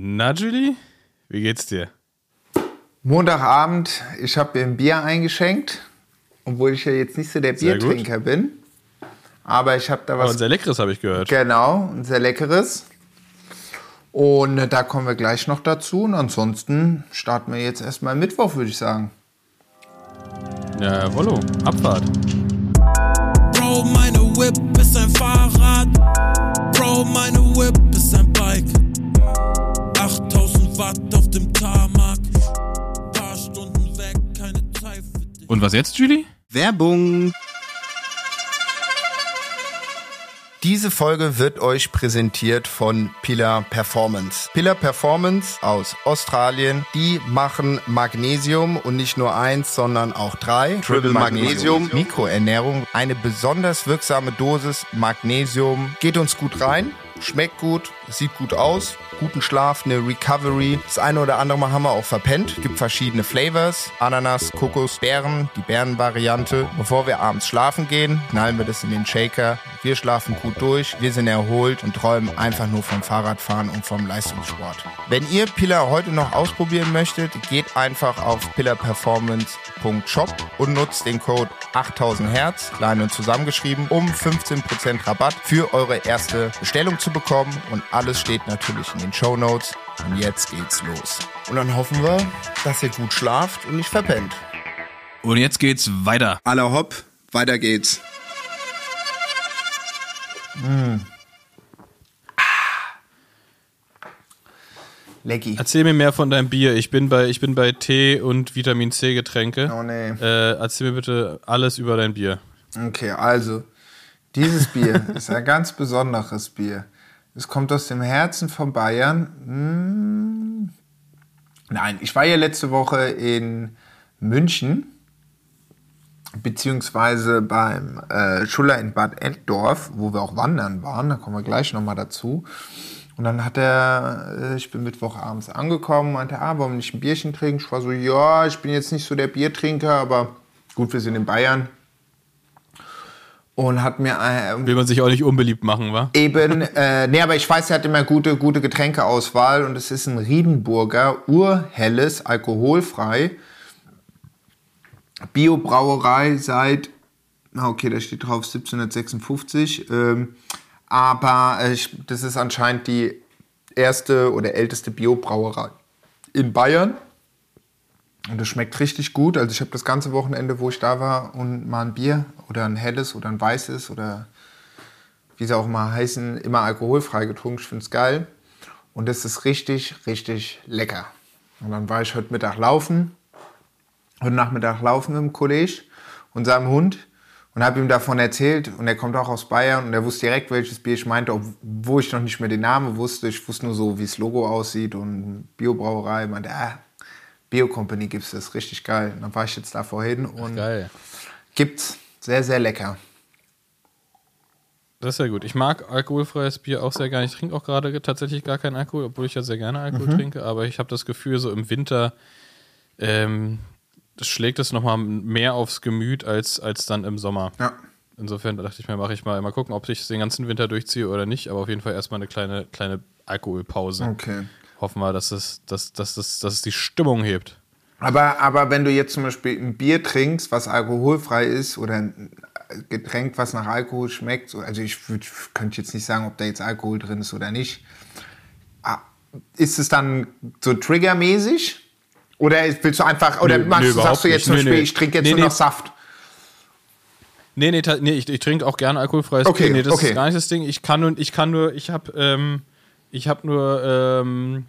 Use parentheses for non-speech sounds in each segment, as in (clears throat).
Na, Julie, wie geht's dir? Montagabend, ich habe mir ein Bier eingeschenkt, obwohl ich ja jetzt nicht so der Sehr gut. Biertrinker bin. Aber ich habe da Aber was. ein sehr leckeres habe ich gehört. Genau, ein sehr leckeres. Und äh, da kommen wir gleich noch dazu. Und ansonsten starten wir jetzt erstmal Mittwoch, würde ich sagen. Ja, Wollo, Abfahrt. Bro, meine Whip ist ein Fahrrad. Bro, meine Whip. 8000 Watt auf dem Tarmac. Paar Stunden weg, keine Zeit für dich. Und was jetzt, Julie? Werbung. Diese Folge wird euch präsentiert von Pillar Performance. Pillar Performance aus Australien, die machen Magnesium und nicht nur eins, sondern auch drei. Triple Magnesium, Mikroernährung, eine besonders wirksame Dosis Magnesium. Geht uns gut rein, schmeckt gut, sieht gut aus, guten Schlaf, eine Recovery. Das eine oder andere Mal haben wir auch verpennt. Gibt verschiedene Flavors, Ananas, Kokos, Beeren, die Beerenvariante. Bevor wir abends schlafen gehen, knallen wir das in den Shaker. Wir schlafen gut durch, wir sind erholt und träumen einfach nur vom Fahrradfahren und vom Leistungssport. Wenn ihr Pillar heute noch ausprobieren möchtet, geht einfach auf pillarperformance.shop und nutzt den Code 8000 Hertz, klein und zusammengeschrieben, um 15% Rabatt für eure erste Bestellung zu bekommen. Und alles steht natürlich in den Show Notes. Und jetzt geht's los. Und dann hoffen wir, dass ihr gut schlaft und nicht verpennt. Und jetzt geht's weiter. Aller hopp, weiter geht's. Lecky. Erzähl mir mehr von deinem Bier. Ich bin bei, ich bin bei Tee und Vitamin C Getränke. Oh nee. Äh, erzähl mir bitte alles über dein Bier. Okay, also, dieses Bier (laughs) ist ein ganz besonderes Bier. Es kommt aus dem Herzen von Bayern. Hm. Nein, ich war ja letzte Woche in München, beziehungsweise beim äh, Schuller in Bad Enddorf, wo wir auch wandern waren. Da kommen wir gleich nochmal dazu. Und dann hat er, äh, ich bin Mittwochabends angekommen, meinte, ah, warum nicht ein Bierchen trinken? Ich war so, ja, ich bin jetzt nicht so der Biertrinker, aber gut, wir sind in Bayern. Und hat mir äh, Will man sich auch nicht unbeliebt machen, wa? eben, äh, nee, aber ich weiß, er hat immer gute, gute Getränkeauswahl und es ist ein Riedenburger, urhelles, alkoholfrei. Biobrauerei seit, na okay, da steht drauf 1756. Ähm, aber äh, das ist anscheinend die erste oder älteste Biobrauerei in Bayern. Und das schmeckt richtig gut. Also ich habe das ganze Wochenende, wo ich da war, und mal ein Bier oder ein helles oder ein weißes oder wie sie auch mal heißen, immer alkoholfrei getrunken. Ich finde es geil. Und das ist richtig, richtig lecker. Und dann war ich heute Mittag laufen, heute Nachmittag laufen im College und seinem Hund und habe ihm davon erzählt. Und er kommt auch aus Bayern und er wusste direkt, welches Bier ich meinte, obwohl ich noch nicht mehr den Namen wusste. Ich wusste nur so, wie das Logo aussieht und Biobrauerei. Ich meinte, ah, Bio Company gibt es, das ist richtig geil. Und dann war ich jetzt da vorhin und Geil. gibt's sehr, sehr lecker. Das ist ja gut. Ich mag alkoholfreies Bier auch sehr gerne. Ich trinke auch gerade tatsächlich gar keinen Alkohol, obwohl ich ja sehr gerne Alkohol trinke. Aber ich habe das Gefühl, so im Winter ähm, das schlägt es nochmal mehr aufs Gemüt als, als dann im Sommer. Ja. Insofern dachte ich mir, mache ich mal, mal gucken, ob ich es den ganzen Winter durchziehe oder nicht. Aber auf jeden Fall erstmal eine kleine, kleine Alkoholpause. Okay. Hoffen wir, dass es, dass, dass, dass, dass es die Stimmung hebt. Aber, aber wenn du jetzt zum Beispiel ein Bier trinkst, was alkoholfrei ist, oder ein Getränk, was nach Alkohol schmeckt, so- also ich würd, könnte jetzt nicht sagen, ob da jetzt Alkohol drin ist oder nicht. Ah, Ist es dann so triggermäßig? Oder willst du einfach, oder Nö, machst, überhaupt sagst du jetzt nicht. zum Nee, Beispiel, nee. ich trinke jetzt Nee, nur nee. noch Saft? Nee, nee, nee ich, ich trinke auch gerne alkoholfreies Okay, Bier. Nee, das okay. ist gar nicht das Ding. Ich kann nur, ich kann nur, ich habe ähm, ich hab nur ähm,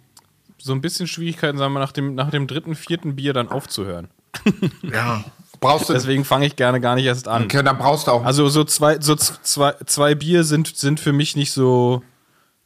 so ein bisschen Schwierigkeiten, sagen wir, nach dem, nach dem dritten, vierten Bier dann aufzuhören. (laughs) Ja. Brauchst du, Deswegen fange ich gerne gar nicht erst an. okay, dann brauchst du auch. Also so zwei, so zwei, zwei Bier sind, sind für mich nicht so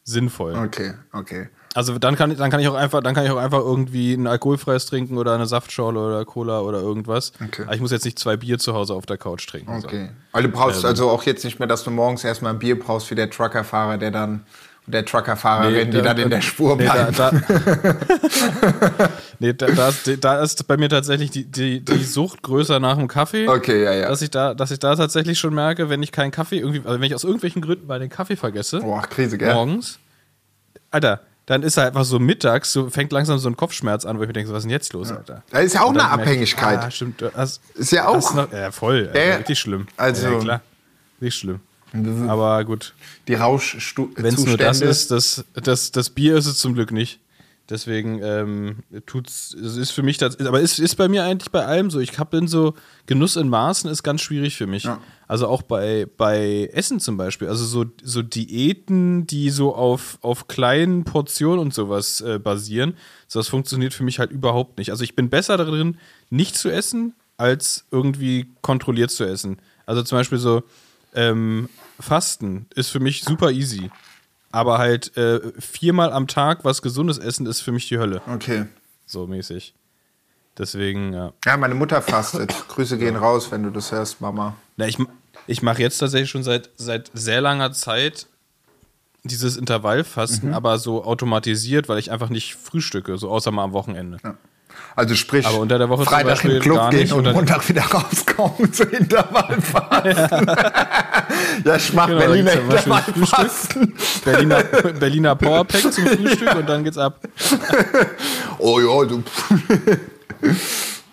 sinnvoll. okay, okay. Also dann kann, dann kann ich auch einfach, dann kann ich auch einfach irgendwie ein alkoholfreies trinken oder eine Saftschorle oder Cola oder irgendwas. Okay. Aber ich muss jetzt nicht zwei Bier zu Hause auf der Couch trinken. so. Okay. Weil du brauchst also auch jetzt nicht mehr, dass du morgens erstmal ein Bier brauchst wie der Truckerfahrer, der dann der Truckerfahrerin, die da- dann in der Spur Nee, da, bleibt. da, (laughs) nee, da, da, ist, da ist bei mir tatsächlich die, die, die Sucht größer nach dem Kaffee. Okay, ja, ja. Dass ich, da, dass ich da tatsächlich schon merke, wenn ich keinen Kaffee irgendwie, also wenn ich aus irgendwelchen Gründen mal den Kaffee vergesse, Boah, Krise, gell? morgens, Alter, dann ist er einfach so mittags, so fängt langsam so ein Kopfschmerz an, wo ich mir denke, was ist denn jetzt los, Alter? Da ist ja auch eine merke ich, Abhängigkeit. ah, stimmt. Hast, Ist ja auch. Noch, ja, voll. Ja, ja. richtig schlimm. Also- ja, klar. Nicht schlimm. Aber gut, Die Rauschzustände. wenn es nur das ist, das, das, das Bier ist es zum Glück nicht. Deswegen ähm, tut's, es ist für mich das, aber es ist bei mir eigentlich bei allem so. Ich hab bin so, Genuss in Maßen ist ganz schwierig für mich. Also auch bei, bei Essen zum Beispiel. Also so, so Diäten, die so auf, auf kleinen Portionen und sowas äh, basieren, so das funktioniert für mich halt überhaupt nicht. Also ich bin besser darin, nicht zu essen, als irgendwie kontrolliert zu essen. Also zum Beispiel so, ähm, Fasten ist für mich super easy. Aber halt äh, viermal am Tag was Gesundes essen ist für mich die Hölle. Okay. So mäßig. Deswegen, ja. Ja, meine Mutter fastet. Grüße gehen raus, wenn du das hörst, Mama. Na, ich ich mache jetzt tatsächlich schon seit, seit sehr langer Zeit dieses Intervallfasten, aber so automatisiert, weil ich einfach nicht frühstücke, so außer mal am Wochenende. Also sprich, Freitag in den Club gehen und Montag wieder rauskommen zu Intervallfasten. ja, ich mach Genau, Berliner ja Intervallfasten. Berliner, Berliner Powerpack zum Frühstück und dann geht's ab. Oh ja, du.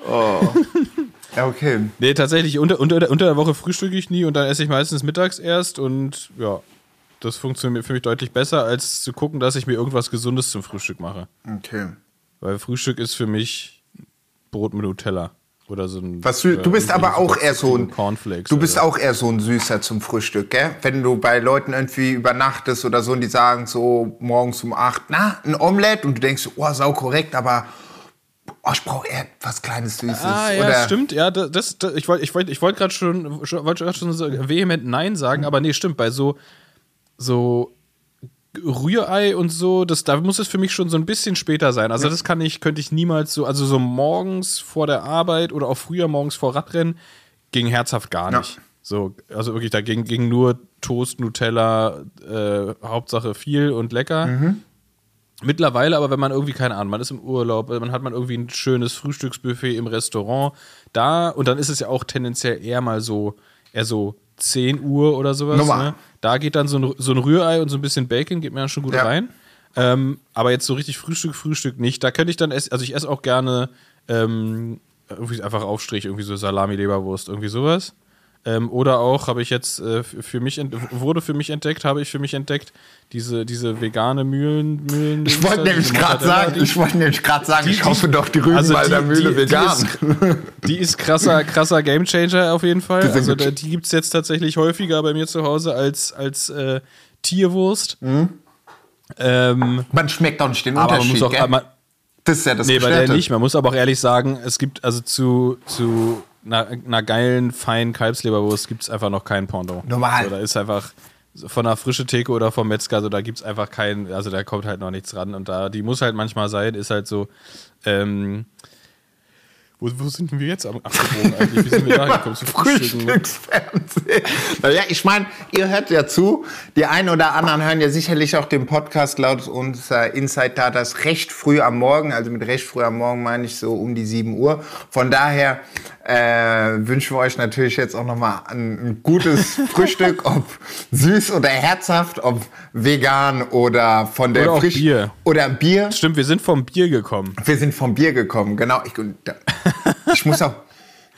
oh. Ja, okay. Nee, tatsächlich, unter, unter, unter der Woche frühstücke ich nie und dann esse ich meistens mittags erst und ja, das funktioniert für mich deutlich besser, als zu gucken, dass ich mir irgendwas Gesundes zum Frühstück mache. Okay. Weil Frühstück ist für mich Brot mit Nutella. Oder so ein. Was du, du bist aber auch eher so ein Cornflakes. Du bist oder- auch eher so ein Süßer zum Frühstück, gell? Wenn du bei Leuten irgendwie übernachtest oder so und die sagen so morgens um 8, na, ein Omelett und du denkst, oh, sau korrekt, aber oh, ich brauche eher was Kleines Süßes. Ah, ja, oder stimmt. Ja, das, das, ich wollte ich wollt, ich wollt gerade schon, wollt schon so vehement Nein sagen, aber nee, stimmt. Bei so, so Rührei und so, das, da muss es für mich schon so ein bisschen später sein. Also, das kann ich, könnte ich niemals so, also so morgens vor der Arbeit oder auch früher morgens vor Radrennen ging herzhaft gar Ja. nicht. So, also wirklich, da ging, ging nur Toast, Nutella, äh, Hauptsache viel und lecker. Mittlerweile aber, wenn man irgendwie, keine Ahnung, man ist im Urlaub, man hat man irgendwie ein schönes Frühstücksbuffet im Restaurant, da, und dann ist es ja auch tendenziell eher mal so, eher so 10 Uhr oder sowas. Nummer. Ne? Da geht dann so ein, so ein Rührei und so ein bisschen Bacon, geht mir dann schon gut Ja. rein. Ähm, aber jetzt so richtig Frühstück, Frühstück nicht. Da könnte ich dann essen, also ich esse auch gerne ähm, irgendwie einfach Aufstrich, irgendwie so Salami, Leberwurst, irgendwie sowas. Ähm, oder auch habe ich jetzt äh, für mich wurde für mich entdeckt, habe ich für mich entdeckt, diese, diese vegane Mühlen. Mühlen ich wollte nämlich diese gerade sagen, ich wollte nämlich gerade sagen, ich die- hoffe doch, die Rügenwalder die- Mühle die- vegan. Die ist, die ist krasser, krasser Gamechanger auf jeden Fall. Also da, die gibt es jetzt tatsächlich häufiger bei mir zu Hause als, als äh, Tierwurst. Ähm, man schmeckt auch nicht den aber man Unterschied, muss auch. gell? Man, das ist ja das nee, bei der nicht. Man muss aber auch ehrlich sagen, es gibt also zu, zu einer, einer geilen, feinen Kalbsleberwurst gibt es einfach noch keinen Pendant. Normal. So, da ist einfach von einer frischen Theke oder vom Metzger, so, da gibt es einfach keinen, also da kommt halt noch nichts ran. Und da, die muss halt manchmal sein, ist halt so, ähm, wo, wo sind wir jetzt am abgebogen eigentlich? Wie sind wir da gekommen? Frühstücken? Frühstücksfernsehen. Naja, ich meine, ihr hört ja zu. Die einen oder anderen hören ja sicherlich auch den Podcast laut unserer Inside Datas recht früh am Morgen. Also mit recht früh am Morgen meine ich so um die 7 Uhr. Von daher äh, wünschen wir euch natürlich jetzt auch nochmal ein, ein gutes (laughs) Frühstück, ob süß oder herzhaft, ob vegan oder von der Oder frisch Bier. oder Bier. Stimmt, wir sind vom Bier gekommen. Wir sind vom Bier gekommen, genau. Ich, (laughs) ich muss auch,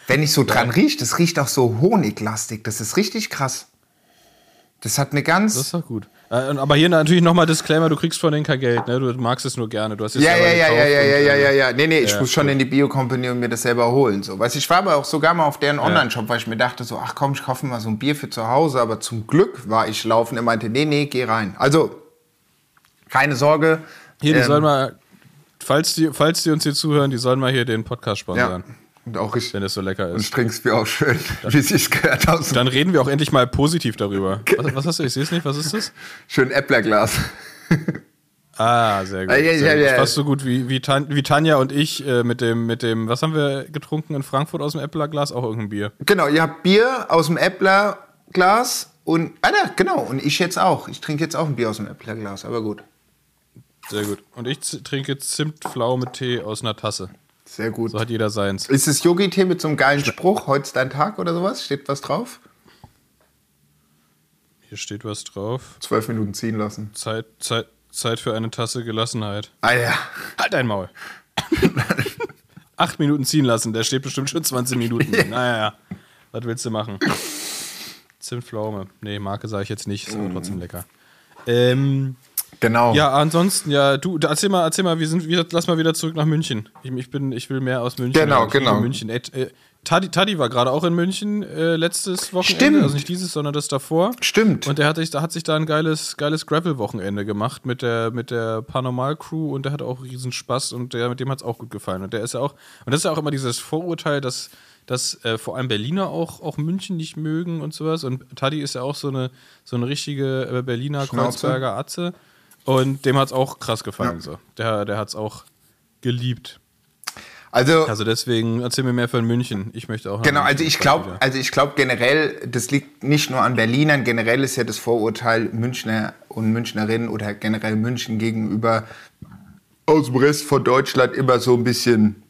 wenn ich so dran rieche, das riecht auch so honiglastig. Das ist richtig krass. Das hat eine ganz. Das ist doch gut. Äh, aber hier natürlich nochmal Disclaimer, du kriegst von denen kein Geld, ne? Du magst es nur gerne. Du hast es ja, ja, ja, ja, ja, und, ja, ja, äh, ja, ja. Nee, nee, ich ja, muss schon in die Bio-Company und mir das selber holen. So. Weißt, ich war aber auch sogar mal auf deren Online-Shop, weil ich mir dachte so, ach komm, ich kaufe mal so ein Bier für zu Hause. Aber zum Glück war ich laufen. Er meinte, nee, nee, geh rein. Also, keine Sorge. Hier, die Ähm, sollen mal, falls die, falls die uns hier zuhören, die sollen mal hier den Podcast Ja. sponsern, Und auch ich. wenn es so lecker Und ist. ich trink's Bier auch schön, (laughs) wie es sich gehört aus. Dann reden wir auch endlich mal positiv darüber. Was, was hast du? Ich sehe es nicht. Was ist das? Schön Äpplerglas. (laughs) Ah, sehr gut. Ah, ja, sehr ja, gut. ja. Fast so gut wie, wie, Tan wie Tanja und ich äh, mit dem, mit dem, was haben wir getrunken in Frankfurt aus dem Äpplerglas? Auch irgendein Bier. Genau, ihr habt Bier aus dem Äpplerglas und, ah, genau, und ich jetzt auch. Ich trinke jetzt auch ein Bier aus dem Äpplerglas, aber gut. Sehr gut. Und ich trinke Zimtpflaume-Tee aus einer Tasse. Sehr gut. So hat jeder seins. Ist es Yogi-Tee mit so einem geilen Spruch, heute ist dein Tag oder sowas? Steht was drauf? Hier steht was drauf. Zwölf Minuten ziehen lassen. Zeit, Zeit, Zeit für eine Tasse Gelassenheit. Ah ja. Halt dein Maul. (laughs) Acht Minuten ziehen lassen, der steht bestimmt schon 20 Minuten. Naja, was willst du machen? Zimtpflaume. Nee, Marke sage ich jetzt nicht, ist aber trotzdem lecker. Ähm, Genau. ja, ansonsten, ja, du, erzähl mal, erzähl mal, wir sind wieder, lass mal wieder zurück nach München. Ich, ich bin, ich will mehr aus München. Genau, genau. München. Äh, Taddy, Taddy war gerade auch in München äh, letztes Wochenende, Stimmt. also nicht dieses, sondern das davor. Stimmt. Und der hat sich, da hat sich da ein geiles, geiles Gravel-Wochenende gemacht mit der, mit der Paranormal-Crew und der hat auch riesen Spaß und der, mit dem hat es auch gut gefallen. Und der ist ja auch, und das ist ja auch immer dieses Vorurteil, dass, dass äh, vor allem Berliner auch, auch München nicht mögen und sowas. Und Taddy ist ja auch so eine, so eine richtige äh, Berliner Schnauze. Kreuzberger Atze. Und dem hat es auch krass gefallen. Ja. So. Der, der hat es auch geliebt. Also, Also deswegen erzähl mir mehr von München. Ich möchte auch. Genau, München also ich glaube, also ich glaube generell, das liegt nicht nur an Berlinern, generell ist ja das Vorurteil Münchner und Münchnerinnen oder generell München gegenüber aus dem Rest von Deutschland immer so ein bisschen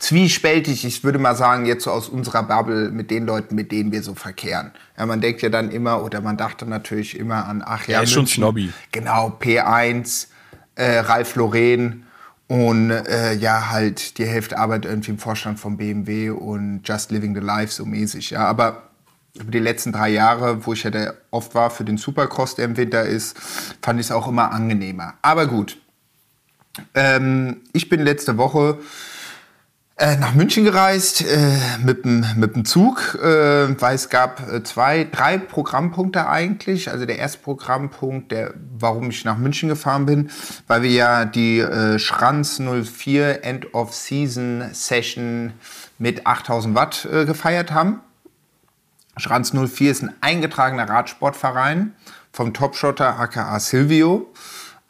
zwiespältig. Ich würde mal sagen, jetzt so aus unserer Bubble mit den Leuten, mit denen wir so verkehren. Ja, man denkt ja dann immer, oder man dachte natürlich immer an, ach ja, Ja, ist schon. Snobby. Genau, P1, äh, Ralf Lauren und äh, ja, halt die Hälfte arbeitet irgendwie im Vorstand von BMW und Just Living the Life so mäßig. Ja, aber über die letzten drei Jahre, wo ich ja der oft war für den Supercross, der im Winter ist, fand ich es auch immer angenehmer. Aber gut. Ähm, ich bin letzte Woche äh, nach München gereist äh, mit dem mit dem Zug, äh, weil es gab äh, zwei, drei Programmpunkte eigentlich. Also der erste Programmpunkt, der, warum ich nach München gefahren bin, weil wir ja die äh, Schranz 04 End of Season Session mit 8000 Watt gefeiert haben. Schranz 04 ist ein eingetragener Radsportverein vom Topshotter aka Silvio,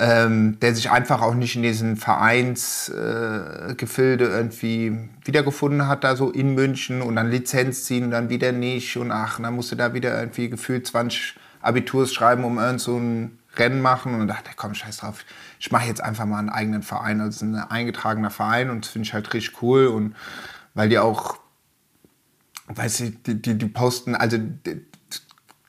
ähm, der sich einfach auch nicht in diesen Vereinsgefilde äh, irgendwie wiedergefunden hat, da so in München und dann Lizenz ziehen und dann wieder nicht und ach, dann musste da wieder irgendwie gefühlt 20 Abiturs schreiben, um irgend so ein Rennen machen und dachte ich, komm, scheiß drauf, ich mache jetzt einfach mal einen eigenen Verein, also ein eingetragener Verein und das finde ich halt richtig cool und weil die auch weißt du, die, die, die posten, also die,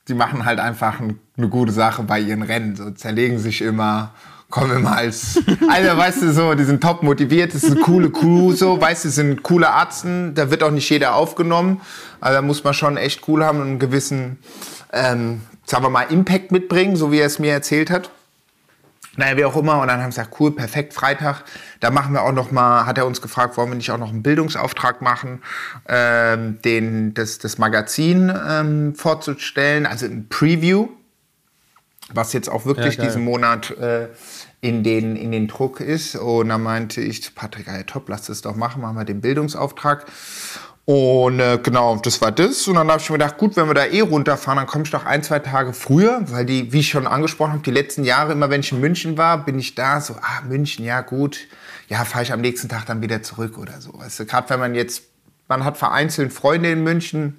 die machen halt einfach ein, eine gute Sache bei ihren Rennen. So zerlegen sich immer, kommen immer als, (laughs) also weißt du, so, die sind top motiviert, das ist eine coole Crew, so, weißt du, das sind coole Arzten, da wird auch nicht jeder aufgenommen. Also da muss man schon echt cool haben und einen gewissen, ähm, sagen wir mal, Impact mitbringen, so wie er es mir erzählt hat. Naja, wie auch immer. Und dann haben sie gesagt, cool, perfekt, Freitag. Da machen wir auch noch mal, hat er uns gefragt, wollen wir nicht auch noch einen Bildungsauftrag machen, ähm, den, das, das Magazin ähm, vorzustellen, also ein Preview, was jetzt auch wirklich Ja, diesen Monat äh, in, den, in den Druck ist. Und dann meinte ich, zu Patrick, ja, top, lass das doch machen, machen wir den Bildungsauftrag. Und äh, genau, das war das. Und dann habe ich mir gedacht, gut, wenn wir da eh runterfahren, dann komme ich doch ein, zwei Tage früher, weil die, wie ich schon angesprochen habe, die letzten Jahre, immer wenn ich in München war, bin ich da so, ah, München, ja gut, ja, fahre ich am nächsten Tag dann wieder zurück oder so. Weißt du, gerade wenn man jetzt, man hat vereinzelt Freunde in München,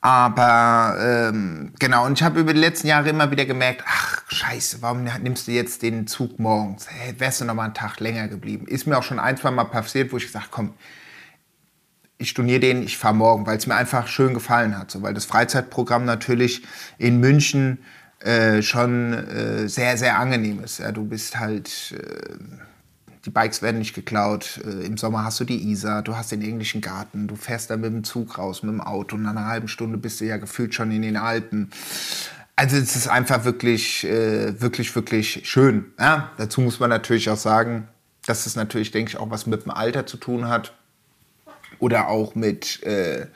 aber ähm, genau, und ich habe über die letzten Jahre immer wieder gemerkt, ach scheiße, warum nimmst du jetzt den Zug morgens? Hey, wärst du noch mal einen Tag länger geblieben? Ist mir auch schon ein, zwei Mal passiert, wo ich gesagt komm, ich storniere den, ich fahre morgen, weil es mir einfach schön gefallen hat. So, weil das Freizeitprogramm natürlich in München äh, schon äh, sehr, sehr angenehm ist. Ja, du bist halt, äh, die Bikes werden nicht geklaut. Äh, Im Sommer hast du die Isar, du hast den englischen Garten, du fährst dann mit dem Zug raus, mit dem Auto und nach einer halben Stunde bist du ja gefühlt schon in den Alpen. Also es ist einfach wirklich, äh, wirklich, wirklich schön. Ja, dazu muss man natürlich auch sagen, dass es natürlich, denke ich, auch was mit dem Alter zu tun hat oder auch mit äh,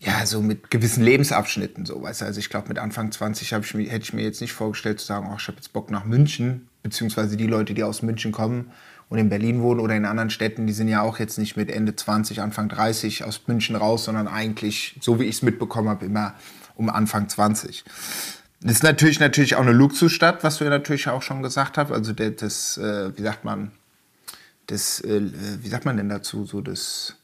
ja so mit gewissen Lebensabschnitten so weißt du? also ich glaube mit Anfang 20 hab ich mir, hätte ich mir jetzt nicht vorgestellt zu sagen oh, ich habe jetzt Bock nach München beziehungsweise die Leute die aus München kommen und in Berlin wohnen oder in anderen Städten die sind ja auch jetzt nicht mit Ende 20 Anfang 30 aus München raus sondern eigentlich so wie ich es mitbekommen habe immer um Anfang 20 das ist natürlich natürlich auch eine Luxusstadt was du ja natürlich auch schon gesagt hast also das äh, wie sagt man das äh, wie sagt man denn dazu so das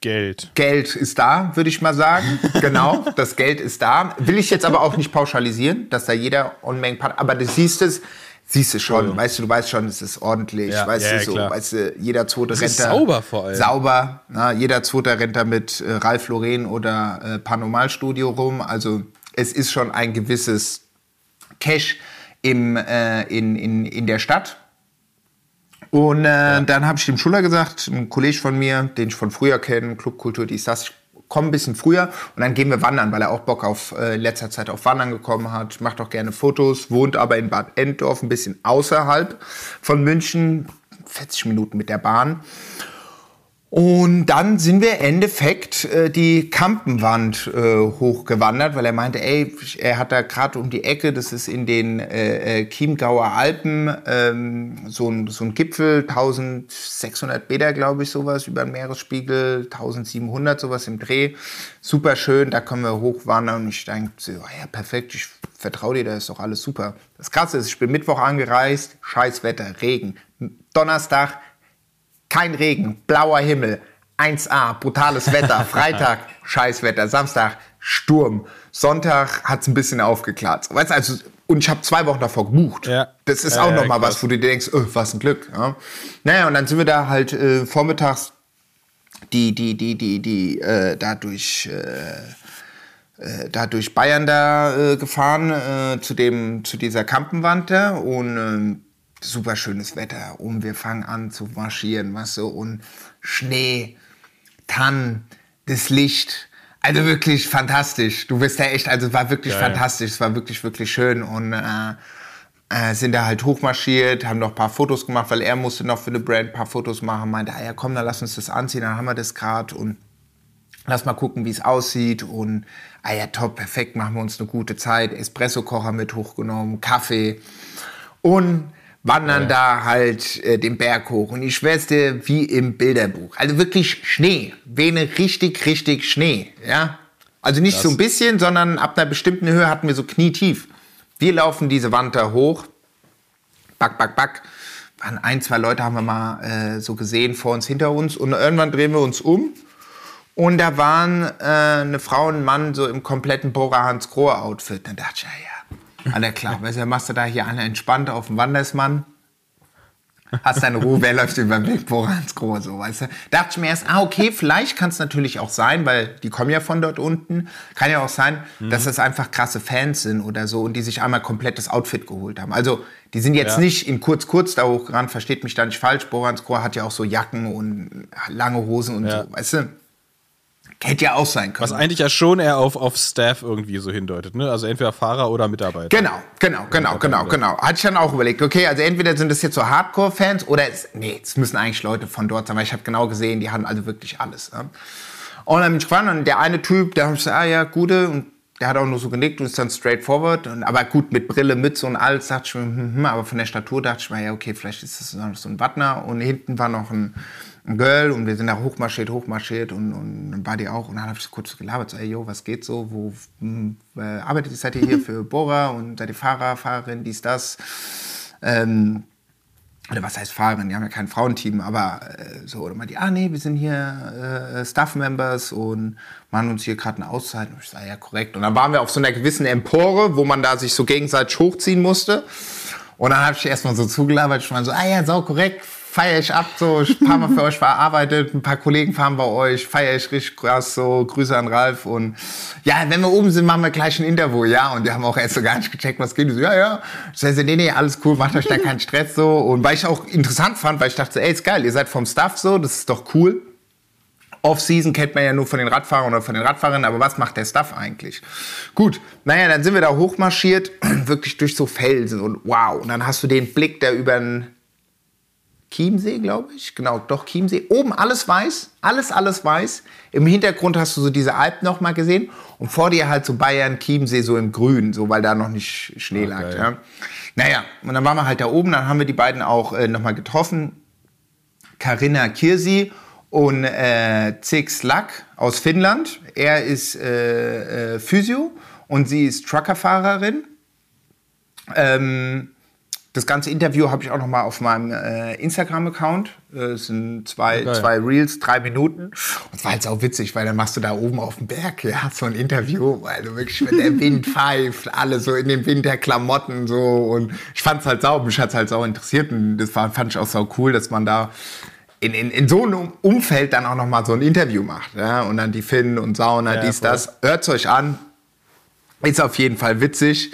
Geld. Geld ist da, würde ich mal sagen. Genau, (laughs) das Geld ist da. Will ich jetzt aber auch nicht pauschalisieren, dass da jeder Unmengen hat. Aber du siehst es, siehst es schon. Weißt du, du weißt schon, es ist ordentlich. Ja, weißt ja, du, so, klar. weißt du, jeder zweite Es rennt ist da- sauber vor allem. Sauber. Na, jeder zweite rennt da mit äh, Ralf Lauren oder äh, Panomalstudio rum. Also es ist schon ein gewisses Cash im, äh, in, in, in der Stadt. Und äh, dann habe ich dem Schuller gesagt, ein Kollege von mir, den ich von früher kenne, Clubkultur, die ist das, ich komme ein bisschen früher und dann gehen wir wandern, weil er auch Bock auf äh, letzter Zeit auf Wandern gekommen hat, macht auch gerne Fotos, wohnt aber in Bad Endorf, ein bisschen außerhalb von München, 40 Minuten mit der Bahn. Und dann sind wir Endeffekt äh, die Kampenwand äh, hochgewandert, weil er meinte, ey, er hat da gerade um die Ecke, das ist in den äh, äh Chiemgauer Alpen, ähm, so, ein, so ein Gipfel, 1600 Meter, glaube ich, sowas, über den Meeresspiegel, 1700, sowas im Dreh. Super schön, da können wir hochwandern. Und ich denke, so, ja, perfekt, ich vertraue dir, da ist doch alles super. Das Krasse ist, ich bin Mittwoch angereist, scheiß Wetter, Regen. Donnerstag, kein Regen, blauer Himmel, 1A, brutales Wetter, (laughs) Freitag, Scheißwetter, Samstag, Sturm, Sonntag hat es ein bisschen aufgeklärt. Weißt also, und ich habe zwei Wochen davor gebucht. Ja. Das ist ja, auch ja, nochmal was, wo du dir denkst, oh, was ein Glück. Ja. Naja, und dann sind wir da halt äh, vormittags die, die, die, die, die, äh, da durch, äh, äh da durch Bayern da äh, gefahren, äh, zu, dem, zu dieser Kampenwand da und ähm, super schönes Wetter und wir fangen an zu marschieren, was so und Schnee, Tannen, das Licht. Also wirklich fantastisch. Du bist ja echt, also es war wirklich Geil. fantastisch, es war wirklich, wirklich schön und äh, äh, sind da halt hochmarschiert, haben noch ein paar Fotos gemacht, weil er musste noch für eine Brand ein paar Fotos machen, meinte, ah ja komm, dann lass uns das anziehen, dann haben wir das gerade und lass mal gucken, wie es aussieht und ah ja top, perfekt, machen wir uns eine gute Zeit, Espresso-Kocher mit hochgenommen, Kaffee und wandern ja. da halt äh, den Berg hoch. Und ich schwör's dir, wie im Bilderbuch. Also wirklich Schnee. Vene richtig, richtig Schnee. Ja? Also nicht das. so ein bisschen, sondern ab einer bestimmten Höhe hatten wir so knietief. Wir laufen diese Wand da hoch. Back, back, back. Waren ein, zwei Leute haben wir mal äh, so gesehen vor uns, hinter uns. Und irgendwann drehen wir uns um. Und da waren äh, eine Frau und ein Mann so im kompletten Bora Hans Grohe Outfit. Dann dachte ich, ja, ja (laughs) alle klar, weißt du, machst du da hier alle entspannt auf dem Wandersmann. Hast deine Ruhe, wer läuft über den Weg Borans Groß, so, weißt du? Dachte ich mir erst, ah, okay, vielleicht kann es natürlich auch sein, weil die kommen ja von dort unten. Kann ja auch sein, mhm. dass das einfach krasse Fans sind oder so und die sich einmal komplettes Outfit geholt haben. Also, die sind jetzt ja. nicht in kurz-kurz da hochgerannt, versteht mich da nicht falsch. Borans hat ja auch so Jacken und lange Hosen und ja. so, weißt du? Hätte ja auch sein können. Was eigentlich ja schon eher auf, auf Staff irgendwie so hindeutet, ne? Also entweder Fahrer oder Mitarbeiter. Genau, genau, genau, genau, genau. Hatte ich dann auch überlegt, okay, also entweder sind das jetzt so Hardcore-Fans oder es, nee, es müssen eigentlich Leute von dort sein, weil ich habe genau gesehen, die haben also wirklich alles. Ne? Und dann bin ich gefahren und der eine Typ, der hat gesagt, ah ja, gute, und der hat auch nur so genickt und ist dann straightforward. Und, aber gut, mit Brille, Mütze und alles, dachte ich mir, hm, hm, aber von der Statur dachte ich mir, ja, okay, vielleicht ist das so ein Wattner. Und hinten war noch ein, ein Girl und wir sind da hochmarschiert, hochmarschiert und, und dann war die auch und dann habe ich kurz gelabert, so, ey, yo, was geht so, wo hm, äh, arbeitet ihr, seid ihr hier für Bora und seid ihr Fahrer, Fahrerin, dies, das, ähm, oder was heißt Fahrerin, die haben ja kein Frauenteam, aber äh, so, oder mal die, ah nee, wir sind hier äh, Staff-Members und machen uns hier gerade eine Auszeit. Und ich sage, ja, korrekt. Und dann waren wir auf so einer gewissen Empore, wo man da sich so gegenseitig hochziehen musste. Und dann habe ich erstmal so zugelabert, ich war so, ah ja, sau korrekt, feiere ich ab, so ein paar Mal für (laughs) euch verarbeitet, ein paar Kollegen fahren bei euch, feiere ich richtig krass, so Grüße an Ralf und ja, wenn wir oben sind, machen wir gleich ein Interview, ja, und die haben auch erst so gar nicht gecheckt, was geht, so, ja, ja, ich sage, nee, nee, alles cool, macht euch da keinen Stress, so, und weil ich auch interessant fand, weil ich dachte, ey, ist geil, ihr seid vom Staff so, das ist doch cool, Off-Season kennt man ja nur von den Radfahrern oder von den Radfahrern, aber was macht der Stuff eigentlich? Gut, naja, dann sind wir da hochmarschiert, (clears throat) wirklich durch so Felsen und wow, und dann hast du den Blick, der über den Chiemsee, glaube ich. Genau, doch Chiemsee. Oben alles weiß, alles, alles weiß. Im Hintergrund hast du so diese Alpen noch mal gesehen und vor dir halt so Bayern, Chiemsee so im Grün, so weil da noch nicht Schnee okay. lag. Ja. Naja, und dann waren wir halt da oben, dann haben wir die beiden auch äh, noch mal getroffen. Karina Kirsi und äh, Zix Lack aus Finnland. Er ist äh, äh, Physio und sie ist Truckerfahrerin. Ähm, das ganze Interview habe ich auch noch mal auf meinem äh, Instagram-Account. Äh, es sind zwei, okay. zwei Reels, drei Minuten. Und es war halt auch witzig, weil dann machst du da oben auf dem Berg, ja, so ein Interview, weil du wirklich, wenn der Wind (laughs) pfeift, alle so in den Winterklamotten so. Und ich fand es halt sau, mich hat es halt sau interessiert. Und das war, fand ich auch sau cool, dass man da in, in, in so einem Umfeld dann auch noch mal so ein Interview macht. Ja? Und dann die Finnen und Sauna, ja, dies, voll. das. Hört es euch an. Ist auf jeden Fall witzig.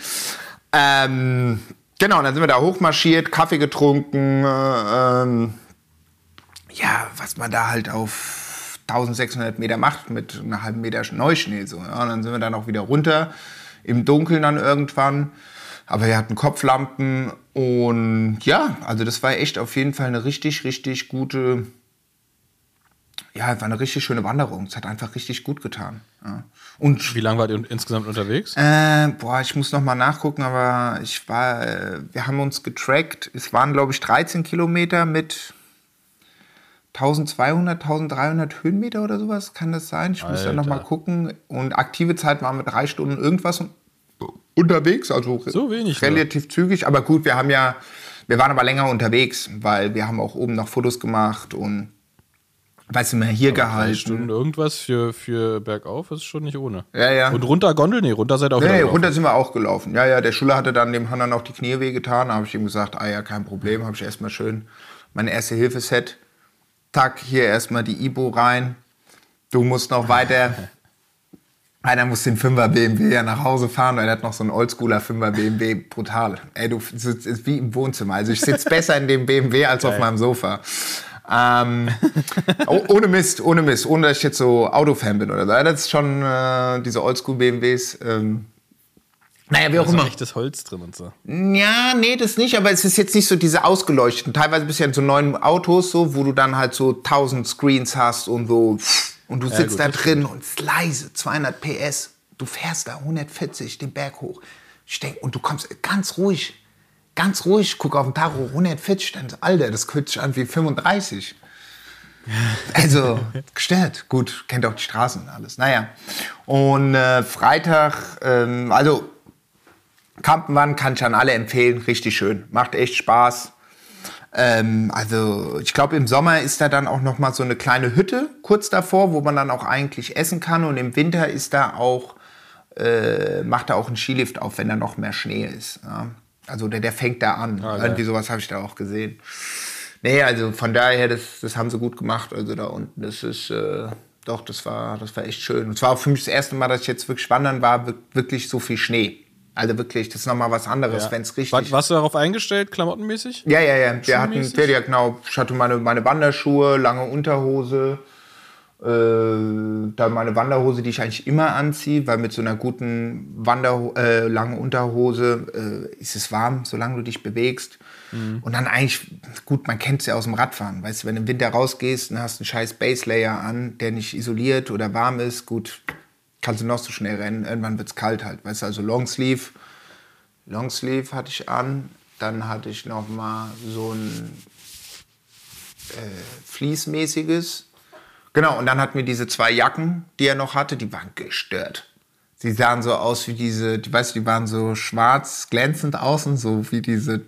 Ähm, genau, dann sind wir da hochmarschiert, Kaffee getrunken. Äh, ähm, ja, was man da halt auf 1600 Meter macht mit einem halben Meter Neuschnee. So, ja. Und dann sind wir dann auch wieder runter, im Dunkeln dann irgendwann. Aber wir hatten Kopflampen und ja, also das war echt auf jeden Fall eine richtig, richtig gute, ja, war eine richtig schöne Wanderung. Es hat einfach richtig gut getan. Ja. Und Wie lange wart ihr insgesamt unterwegs? äh, boah, ich muss noch mal nachgucken, aber ich war, äh, wir haben uns getrackt. Es waren, glaube ich, 13 Kilometer mit 1200, 1300 Höhenmeter oder sowas. Kann das sein? Ich muss da noch mal Alter. gucken. Und aktive Zeit waren wir drei Stunden irgendwas un- unterwegs, also So wenig relativ zügig. Aber gut, wir haben ja, wir waren aber länger unterwegs, weil wir haben auch oben noch Fotos gemacht und weißt du, mehr hier Drei gehalten. Stunden irgendwas für, für bergauf ist schon nicht ohne. Ja, ja. Und runter Gondel? Nee, runter seid ihr auch Nee, gelaufen. runter sind wir auch gelaufen. Ja, ja, der Schüler hatte dann dem Hannah noch die Knie wehgetan. Da habe ich ihm gesagt, ah ja, kein Problem. Habe ich erstmal schön mein Erste-Hilfe-Set. Tack, hier erstmal die Ibo rein. Du musst noch weiter. (laughs) Einer muss den 5er BMW ja nach Hause fahren, weil er hat noch so einen Oldschooler 5er BMW. Brutal. Ey, du sitzt wie im Wohnzimmer. Also ich sitze (laughs) besser in dem BMW als auf meinem Sofa. Ähm, (laughs) oh, ohne Mist, ohne Mist, ohne dass ich jetzt so Autofan bin oder so. Das ist schon äh, diese Oldschool-BMWs. Ähm, naja, wie auch Da ist immer. echtes Holz drin und so. Ja, nee, das nicht, aber es ist jetzt nicht so diese ausgeleuchteten. Teilweise bist du ja in so neuen Autos, so, wo du dann halt so 1000 Screens hast und so. Und du sitzt gut, da drin und es ist leise, 200 PS. Du fährst da 140 den Berg hoch. Ich denk, und du kommst ganz ruhig, ganz ruhig, guck auf den Tacho, 140, dann Alter, das fühlt sich an wie 35. (laughs) Also, gestört. Gut, kennt auch die Straßen und alles. Naja. Und äh, Freitag, ähm, also Kampenwand kann ich an alle empfehlen, richtig schön, macht echt Spaß. Ähm, also ich glaube im Sommer ist da dann auch noch mal so eine kleine Hütte kurz davor, wo man dann auch eigentlich essen kann und im Winter ist da auch äh, macht da auch ein Skilift auf, wenn da noch mehr Schnee ist. Ja. Also der, der fängt da an. geil. Irgendwie sowas habe ich da auch gesehen. Nee, also von daher, das, das haben sie gut gemacht. Also da unten, das ist äh, doch, das war, das war echt schön. Und zwar auch für mich das erste Mal, dass ich jetzt wirklich wandern war, wir- wirklich so viel Schnee. Also wirklich, das ist nochmal was anderes, Ja. wenn es richtig. War, warst du darauf eingestellt, klamottenmäßig? Ja, ja, ja. Wir hatten, ja, genau. Ich hatte meine, meine Wanderschuhe, lange Unterhose, äh, dann meine Wanderhose, die ich eigentlich immer anziehe, weil mit so einer guten Wander äh, langen Unterhose äh, ist es warm, solange du dich bewegst. Und dann eigentlich, gut, man kennt es ja aus dem Radfahren. Weißt du, wenn du im Winter rausgehst und hast einen scheiß Base Layer an, der nicht isoliert oder warm ist, gut, kannst du noch so schnell rennen. Irgendwann wird es kalt halt. Weißt du, also Longsleeve. Longsleeve hatte ich an. Dann hatte ich noch mal so ein äh, Fließmäßiges. Genau, und dann hatten wir diese zwei Jacken, die er noch hatte, die waren gestört. Sie sahen so aus wie diese, die weißt du, die waren so schwarz, glänzend außen, so wie diese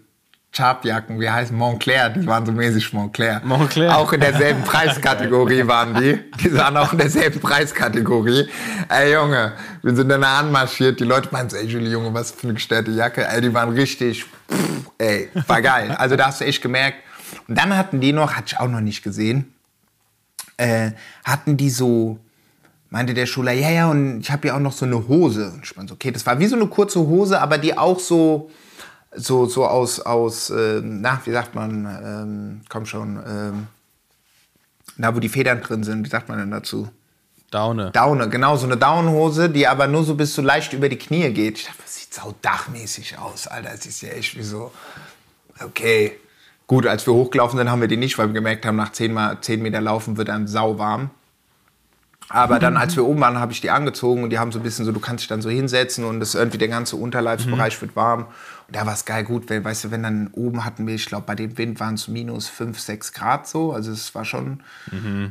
Sharp-Jacken, wie heißt Montclair, die waren so mäßig Montclair. Montclair. Auch in derselben (laughs) Preiskategorie waren die. Die waren auch in derselben Preiskategorie. Ey Junge, wir sind dann anmarschiert, die Leute meinen so, ey Julie, Junge, was für eine gestörte Jacke. Ey, die waren richtig, pff, ey, war geil. Also da hast du echt gemerkt. Und dann hatten die noch, hatte ich auch noch nicht gesehen, äh, hatten die so, meinte der Schüler, ja, ja, und ich habe ja auch noch so eine Hose. Und ich meinte, so, okay, das war wie so eine kurze Hose, aber die auch so, so, so aus, aus ähm, na, wie sagt man, ähm, komm schon, ähm, na, wo die Federn drin sind, wie sagt man denn dazu? Daune. Daune, genau, so eine Daunenhose, die aber nur so bis so leicht über die Knie geht. Ich dachte, das sieht saudachmäßig aus, Alter. Das ist ja echt wie so, okay. Gut, als wir hochgelaufen sind, haben wir die nicht, weil wir gemerkt haben, nach 10, mal, 10 Meter Laufen wird einem sauwarm. Aber dann, als wir oben waren, habe ich die angezogen und die haben so ein bisschen so, du kannst dich dann so hinsetzen und das irgendwie der ganze Unterleibsbereich wird warm. Und da war es geil gut, weil, weißt du, wenn dann oben hatten wir, ich glaube, bei dem Wind waren es minus 5, 6 Grad so. Also es war schon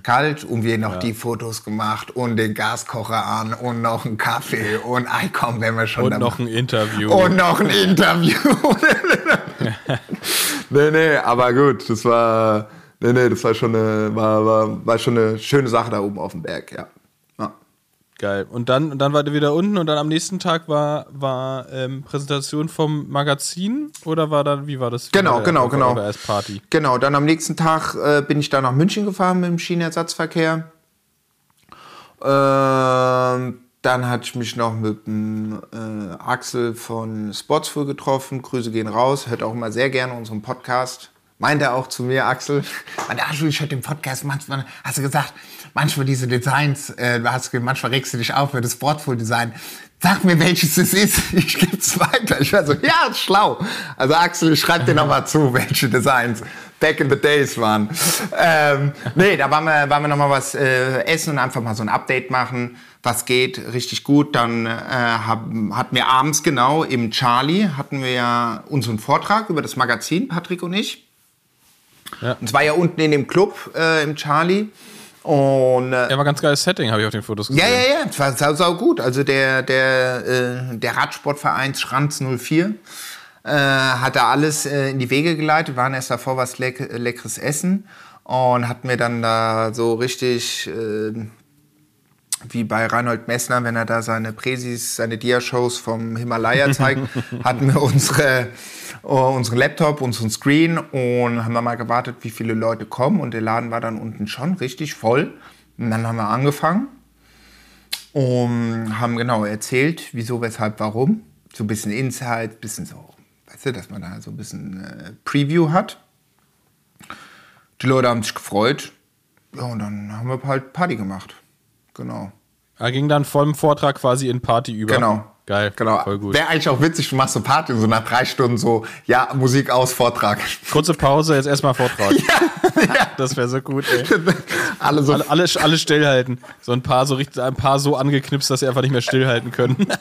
kalt und wir noch die Fotos gemacht und den Gaskocher an und noch einen Kaffee und komm, wenn wir schon Und noch ein Interview. und noch ein Interview. (laughs) (laughs) nee, nee, aber gut, das war, nee, nee, das war schon eine, war, war, war schon eine schöne Sache da oben auf dem Berg, ja. ja. Geil. Und dann, und dann wart ihr wieder unten und dann am nächsten Tag war, war ähm, Präsentation vom Magazin oder war dann, wie war das? Genau, war der- genau, war genau. Party. Genau, dann am nächsten Tag äh, bin ich da nach München gefahren mit dem Schienenersatzverkehr. Ähm, dann hatte ich mich noch mit dem äh, Axel von Spotsful getroffen. Grüße gehen raus. Hört auch immer sehr gerne unseren Podcast. Meinte auch zu mir, Axel, meinte, Axel, ich höre den Podcast manchmal, hast du gesagt, manchmal diese Designs, äh, hast, manchmal regst du dich auf für das Sportful-Design. Sag mir, welches es ist, (laughs) ich gebe es weiter. Ich war so, ja, schlau. Also Axel, schreib dir nochmal zu, welche Designs back in the days waren. ähm, nee, da waren wir, waren wir nochmal was äh, essen und einfach mal so ein Update machen was geht, richtig gut. Dann äh, hab, hatten wir abends genau im Charlie, hatten wir ja unseren Vortrag über das Magazin, Patrick und ich. Ja. Und zwar ja unten in dem Club äh, im Charlie. Und, äh, Ja, war ganz geiles Setting, habe ich auf den Fotos gesehen. ja, ja, ja, es war sau, sau gut. Also der, der, äh, der Radsportverein Schranz 04 äh, hat da alles äh, in die Wege geleitet, waren erst davor was leck leckeres Essen und hat mir dann da so richtig äh, wie bei Reinhold Messner, wenn er da seine Präsis, seine Dia-Shows vom Himalaya zeigt, (laughs) hatten wir unsere, uh, unseren Laptop, unseren Screen und haben dann mal gewartet, wie viele Leute kommen und der Laden war dann unten schon richtig voll. Und dann haben wir angefangen und haben genau erzählt, wieso, weshalb, warum. So ein bisschen Insight, bisschen so, weißt du, dass man da so ein bisschen äh, Preview hat. Die Leute haben sich gefreut. Ja, und dann haben wir halt Party gemacht. Genau. Er ging dann vom Vortrag quasi in Party über. Genau. Geil. Genau. Voll gut. Wäre eigentlich auch witzig, du machst so Party und so nach drei Stunden so, ja, Musik aus, Vortrag. Kurze Pause, jetzt erstmal Vortrag. (laughs) Das wäre so gut, ey. (laughs) Alle so. Alle, alle, alle stillhalten. So ein paar so richtig, ein paar so angeknipst, dass sie einfach nicht mehr stillhalten können. (laughs)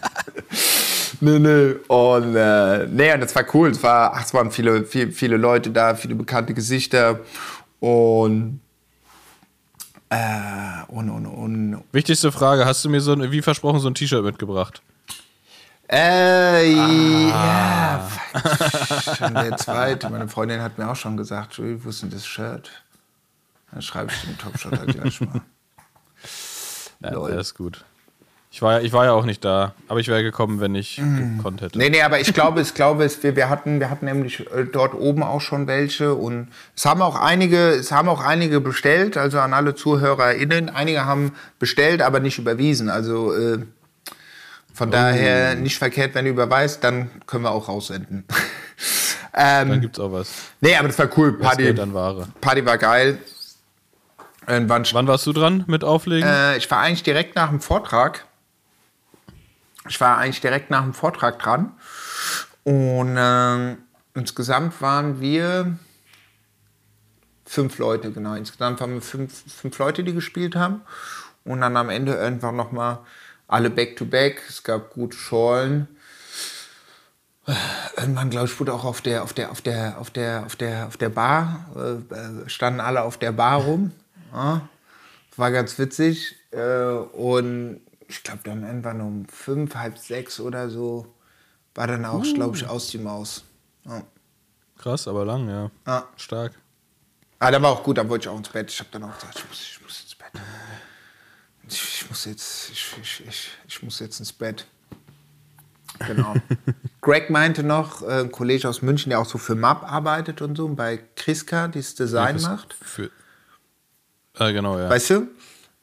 Nee, nee. Und, äh, nee, und das war cool. Es, war, ach, es waren viele, viele, viele Leute da, viele bekannte Gesichter. Und, äh, und, und, und. Wichtigste Frage, hast du mir so, ein, wie versprochen, so ein T-Shirt mitgebracht? Äh, ja. fuck. Schon der zweite. Meine Freundin hat mir auch schon gesagt, wo ist denn das Shirt? Dann schreibe ich den Topshotter gleich mal. Ja, der ist gut. Ich war, ja, ich war ja auch nicht da, aber ich wäre gekommen, wenn ich gekonnt hätte. Nee, nee, aber ich glaube, ich glaube, es, wir, wir, hatten, wir hatten nämlich äh, dort oben auch schon welche und es haben auch einige, es haben auch einige bestellt, also an alle ZuhörerInnen. Einige haben bestellt, aber nicht überwiesen. Also äh, von daher nicht verkehrt, wenn du überweist, dann können wir auch raussenden. (laughs) Dann ähm, gibt's auch was. nee, aber das war cool. Party. Party war geil. Irgendwann Wann warst du dran mit Auflegen? Äh, ich war eigentlich direkt nach dem Vortrag. Ich war eigentlich direkt nach dem Vortrag dran. Und ähm, insgesamt waren wir fünf Leute, genau. Insgesamt waren wir fünf, fünf Leute, die gespielt haben. Und dann am Ende irgendwann nochmal alle back-to-back. Es gab gute Schorlen. Irgendwann, glaube ich, wurde auch auf der, auf der, auf der, auf der, auf der, auf der Bar, äh, äh, standen alle auf der Bar rum. Ja. War ganz witzig. Äh, und ich glaube, dann irgendwann um fünf, halb sechs oder so war dann auch, glaube ich, aus die Maus. Ja. Krass, aber lang, ja. Ja. Stark. Ah, da war auch gut, da wollte ich auch ins Bett. Ich habe dann auch gesagt, ich muss, ich muss ins Bett. Ich, ich muss jetzt, ich, ich, ich, ich muss jetzt ins Bett. Genau. (laughs) Greg meinte noch, äh, ein Kollege aus München, der auch so für MAP arbeitet und so, bei Kriska dieses Design Was macht. Für, äh, genau, ja. Weißt du?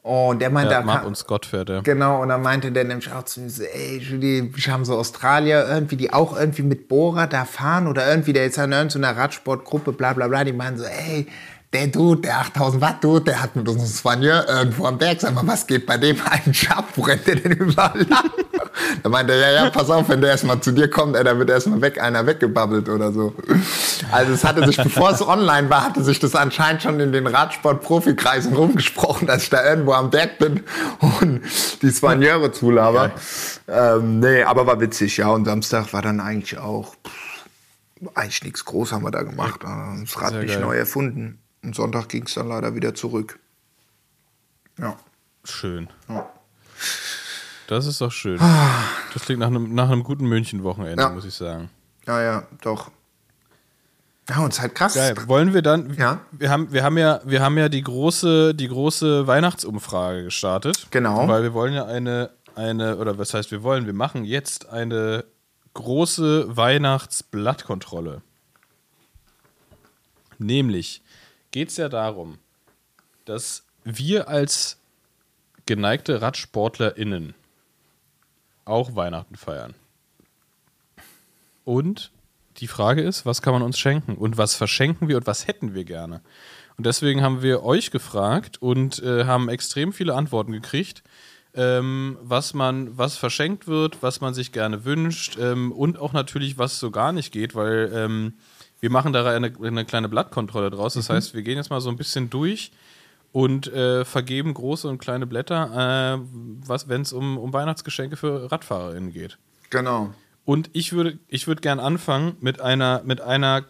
Und der meinte, ja da Mark und Scott fährt er. Genau, und dann meinte der nämlich auch zu mir so, ey, wir haben so Australier irgendwie, die auch irgendwie mit Bohrer da fahren oder irgendwie, der ist an irgendeiner Radsportgruppe, bla bla bla, die meinen so, ey, der Dude, der 8000 Watt Dude, der hat mit unserem Spanier irgendwo am Berg, sag mal, was geht bei dem eigentlich ab? Wo rennt der denn überall lang? Da meinte er, ja, ja, pass auf, wenn der erstmal zu dir kommt, ey, da wird erstmal weg, einer weggebabbelt oder so. Also es hatte sich, bevor es online war, hatte sich das anscheinend schon in den Radsport-Profikreisen rumgesprochen, dass ich da irgendwo am Berg bin und die Spanieure zulaber. Ähm, nee, aber war witzig, ja. Und Samstag war dann eigentlich auch pff, eigentlich nichts groß haben wir da gemacht. Das Rad Sehr nicht geil. neu erfunden. Und Sonntag ging es dann leider wieder zurück. Ja. Schön. Ja. Das ist doch schön. Das klingt nach einem, nach einem guten München-Wochenende, Ja. muss ich sagen. Ja, ja, doch. Ja, und es ist halt krass. Geil. Wollen wir dann? Ja. Wir haben, wir haben ja, wir haben ja die große, die große Weihnachtsumfrage gestartet. Genau. Weil wir wollen ja eine, eine, oder was heißt wir wollen? Wir machen jetzt eine große Weihnachtsblattkontrolle. Nämlich geht es ja darum, dass wir als geneigte RadsportlerInnen auch Weihnachten feiern. Und die Frage ist, was kann man uns schenken und was verschenken wir und was hätten wir gerne? Und deswegen haben wir euch gefragt und äh, haben extrem viele Antworten gekriegt, ähm, was man, was verschenkt wird, was man sich gerne wünscht ähm, und auch natürlich, was so gar nicht geht, weil ähm, wir machen da eine, eine, kleine Blattkontrolle draus. Das mhm. heißt, wir gehen jetzt mal so ein bisschen durch und äh, vergeben große und kleine Blätter, äh, wenn es um, um Weihnachtsgeschenke für RadfahrerInnen geht. Genau. Und ich würde, ich würde gern anfangen mit einer, mit einer,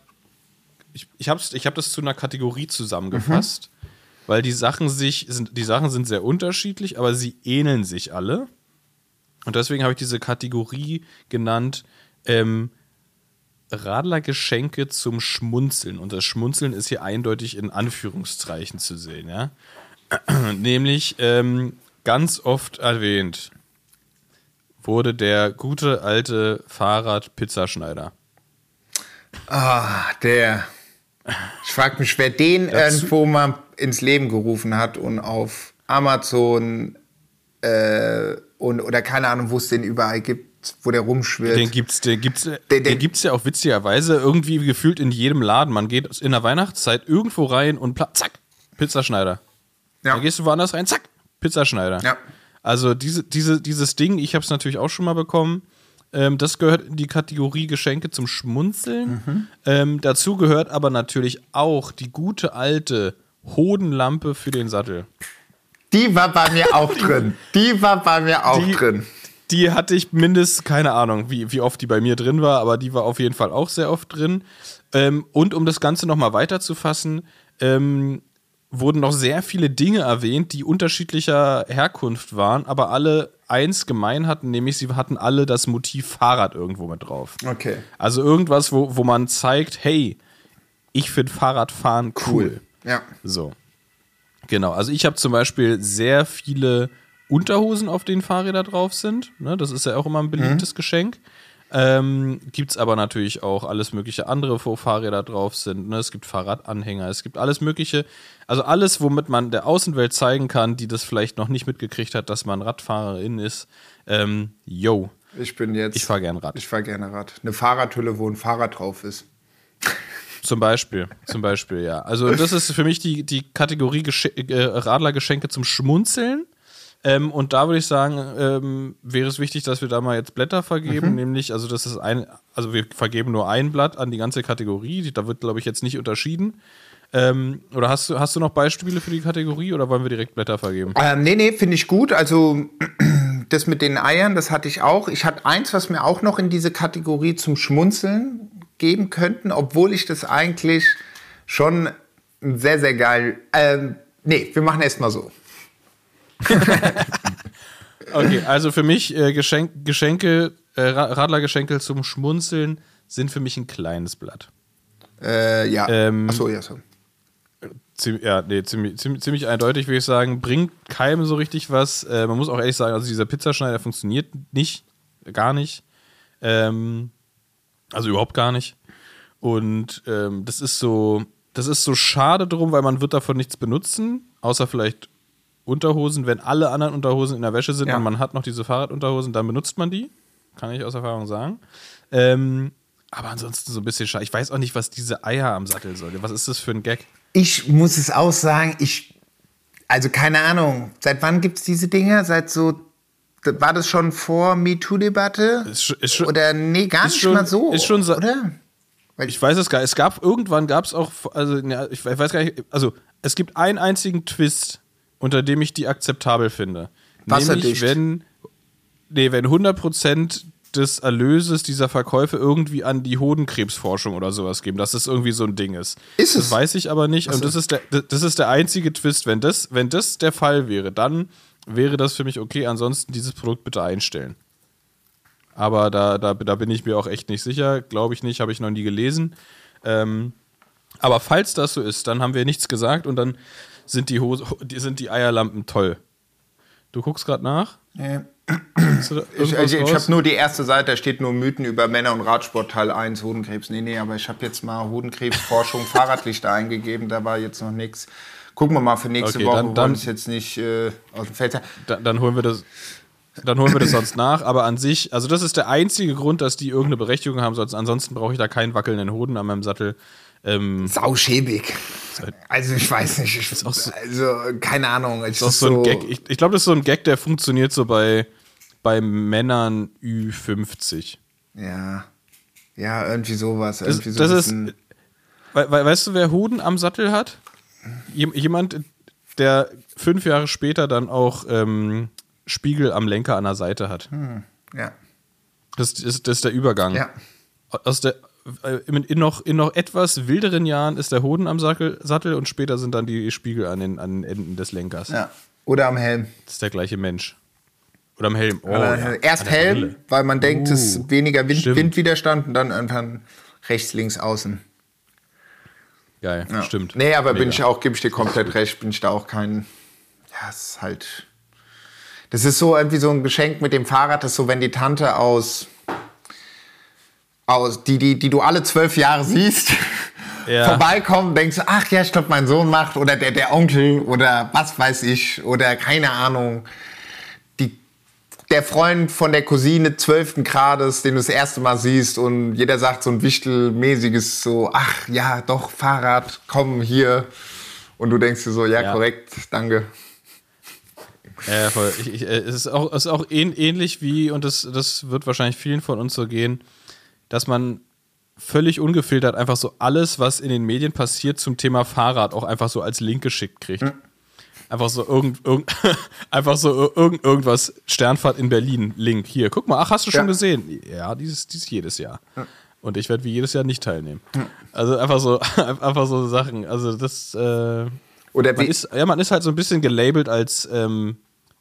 ich, ich habe ich hab das zu einer Kategorie zusammengefasst, mhm. weil die Sachen sich, sind, die Sachen sind sehr unterschiedlich, aber sie ähneln sich alle. Und deswegen habe ich diese Kategorie genannt, ähm, Radlergeschenke zum Schmunzeln. Und das Schmunzeln ist hier eindeutig in Anführungszeichen zu sehen, ja. (clears throat) Nämlich ähm, ganz oft erwähnt wurde der gute alte Fahrrad-Pizzaschneider. Ah, der. Ich frage mich, wer den irgendwo mal ins Leben gerufen hat und auf Amazon äh, und, oder keine Ahnung, wo es den überall gibt, wo der rumschwirrt. Den gibt's, den gibt's, den, den, den gibt's ja auch witzigerweise irgendwie gefühlt in jedem Laden. Man geht in der Weihnachtszeit irgendwo rein und zack, Pizzaschneider. Ja. Dann gehst du woanders rein, zack, Pizzaschneider. Ja. Also diese, diese, dieses Ding, ich habe es natürlich auch schon mal bekommen. Ähm, das gehört in die Kategorie Geschenke zum Schmunzeln. Mhm. Ähm, dazu gehört aber natürlich auch die gute alte Hodenlampe für den Sattel. Die war bei mir auch (laughs) drin. Die war bei mir auch die, drin. Die hatte ich mindestens, keine Ahnung, wie, wie oft die bei mir drin war, aber die war auf jeden Fall auch sehr oft drin. Ähm, und um das Ganze nochmal weiterzufassen, ähm, wurden noch sehr viele Dinge erwähnt, die unterschiedlicher Herkunft waren, aber alle eins gemein hatten, nämlich sie hatten alle das Motiv Fahrrad irgendwo mit drauf. Okay. Also irgendwas, wo, wo man zeigt, hey, ich finde Fahrradfahren cool. cool. Ja. So. Genau. Also ich habe zum Beispiel sehr viele Unterhosen, auf denen Fahrräder drauf sind. Ne, das ist ja auch immer ein beliebtes mhm. Geschenk. Ähm, gibt es aber natürlich auch alles mögliche andere, wo Fahrräder drauf sind. Ne? Es gibt Fahrradanhänger, es gibt alles mögliche. Also alles, womit man der Außenwelt zeigen kann, die das vielleicht noch nicht mitgekriegt hat, dass man Radfahrerin ist. Ähm, yo. Ich bin jetzt. Ich fahre gerne Rad. Ich fahre gerne Rad. Eine Fahrradhülle, wo ein Fahrrad drauf ist. Zum Beispiel, zum Beispiel, ja. Also das ist für mich die, die Kategorie Gesch äh, Radlergeschenke zum Schmunzeln. Ähm, und da würde ich sagen, ähm, wäre es wichtig, dass wir da mal jetzt Blätter vergeben, mhm. nämlich, also das ist ein, also wir vergeben nur ein Blatt an die ganze Kategorie, da wird, glaube ich, jetzt nicht unterschieden. Ähm, oder hast du, hast du noch Beispiele für die Kategorie oder wollen wir direkt Blätter vergeben? Ähm, nee, nee, finde ich gut. Also (clears throat) das mit den Eiern, das hatte ich auch. Ich hatte eins, was mir auch noch in diese Kategorie zum Schmunzeln geben könnten, obwohl ich das eigentlich schon sehr, sehr geil. Ähm, nee, wir machen erst mal so. (laughs) okay, also für mich äh, Geschenk, Geschenke, äh, Radlergeschenke zum Schmunzeln sind für mich ein kleines Blatt. Äh, ja. Ähm, Achso, ja, so. Ja, nee, ziemlich, ziemlich, ziemlich eindeutig würde ich sagen, bringt keinem so richtig was. Äh, man muss auch ehrlich sagen, also dieser Pizzaschneider funktioniert nicht, gar nicht. Ähm, also überhaupt gar nicht. Und ähm, das ist so, das ist so schade drum, weil man wird davon nichts benutzen, außer vielleicht Unterhosen, wenn alle anderen Unterhosen in der Wäsche sind ja. und man hat noch diese Fahrradunterhosen, dann benutzt man die. Kann ich aus Erfahrung sagen. Ähm, aber ansonsten so ein bisschen schade. Ich weiß auch nicht, was diese Eier am Sattel soll. Was ist das für ein Gag? Ich muss es auch sagen, ich, also keine Ahnung, seit wann gibt es diese Dinge? Seit so, war das schon vor MeToo-Debatte? Oder nee, gar nicht schon, mal so, ist schon, oder? ich weiß es gar nicht. Es gab, irgendwann gab es auch, also ich weiß gar nicht, also es gibt einen einzigen Twist unter dem ich die akzeptabel finde. Nämlich, wenn, nee, wenn 100% des Erlöses dieser Verkäufe irgendwie an die Hodenkrebsforschung oder sowas geben, dass das irgendwie so ein Ding ist. Ist es? Das weiß ich aber nicht. Also. Und das ist, der, das ist der einzige Twist. Wenn das, wenn das der Fall wäre, dann wäre das für mich okay. Ansonsten dieses Produkt bitte einstellen. Aber da, da, da bin ich mir auch echt nicht sicher. Glaube ich nicht, habe ich noch nie gelesen. Ähm, aber falls das so ist, dann haben wir nichts gesagt und dann sind die, Hose, sind die Eierlampen toll. Du guckst gerade nach? Nee. Ich, ich, ich habe nur die erste Seite, da steht nur Mythen über Männer und Radsport Teil 1, Hodenkrebs. Nee, nee, aber ich habe jetzt mal Hodenkrebsforschung, (laughs) Fahrradlichter eingegeben, da war jetzt noch nichts. Gucken wir mal für nächste okay, Woche, dann, dann wir jetzt nicht äh, aus dem Feld dann, dann holen wir das. dann holen wir das sonst nach. Aber an sich, also das ist der einzige Grund, dass die irgendeine Berechtigung haben. Sonst, ansonsten brauche ich da keinen wackelnden Hoden an meinem Sattel. Ähm, Sauschäbig. Also ich weiß nicht. Ich, Ist so- also keine Ahnung. Ich, ist auch so ein Gag. Ich, ich glaube, das ist so ein Gag, der funktioniert so bei, bei Männern Ü50. Ja. Ja, irgendwie sowas. Das, Irgendwie so das ist. We, we, weißt du, wer Hoden am Sattel hat? Jem- Jemand, der fünf Jahre später dann auch ähm, Spiegel am Lenker an der Seite hat. ja. Das, ist, das ist der Übergang. Ja. Aus der, in, in, noch, in noch etwas wilderen Jahren ist der Hoden am Sattel, Sattel und später sind dann die Spiegel an den, an den Enden des Lenkers. ja. Oder am Helm. Das ist der gleiche Mensch. Oder am Helm. Oh, Oder ja. Erst Helm, Brille. weil man denkt, es Uh, ist weniger Wind. Windwiderstand und dann irgendwann rechts, links, außen. Geil, Ja. stimmt. Nee, aber bin Mega. ich auch, gebe ich dir komplett recht, bin ich da auch kein. Ja, es ist halt. Das ist so irgendwie so ein Geschenk mit dem Fahrrad, das ist so, wenn die Tante aus. Aus die, die, die du alle zwölf Jahre siehst, Ja. vorbeikommen, denkst du, ach ja, ich glaube, mein Sohn macht oder der, der Onkel oder was weiß ich oder keine Ahnung. Die, der Freund von der Cousine zwölften Grades, den du das erste Mal siehst und jeder sagt so ein wichtelmäßiges so, ach ja, doch, Fahrrad, komm hier. Und du denkst dir so, ja, Ja. korrekt, danke. Ja, voll. Ich, ich, äh, es ist auch, es ist auch ähn, ähnlich wie, und das, das wird wahrscheinlich vielen von uns so gehen, dass man völlig ungefiltert einfach so alles, was in den Medien passiert zum Thema Fahrrad, auch einfach so als Link geschickt kriegt. Einfach so irgend, irgend, (laughs) einfach so ir- irgend, irgendwas, Sternfahrt in Berlin, Link, hier, guck mal, ach, hast du schon Ja. gesehen? Ja, dieses, dieses jedes Jahr. Und ich werde wie jedes Jahr nicht teilnehmen. Also einfach so, (laughs) einfach so Sachen. Also das, äh, Oder man ist, ja, man ist halt so ein bisschen gelabelt als, ähm,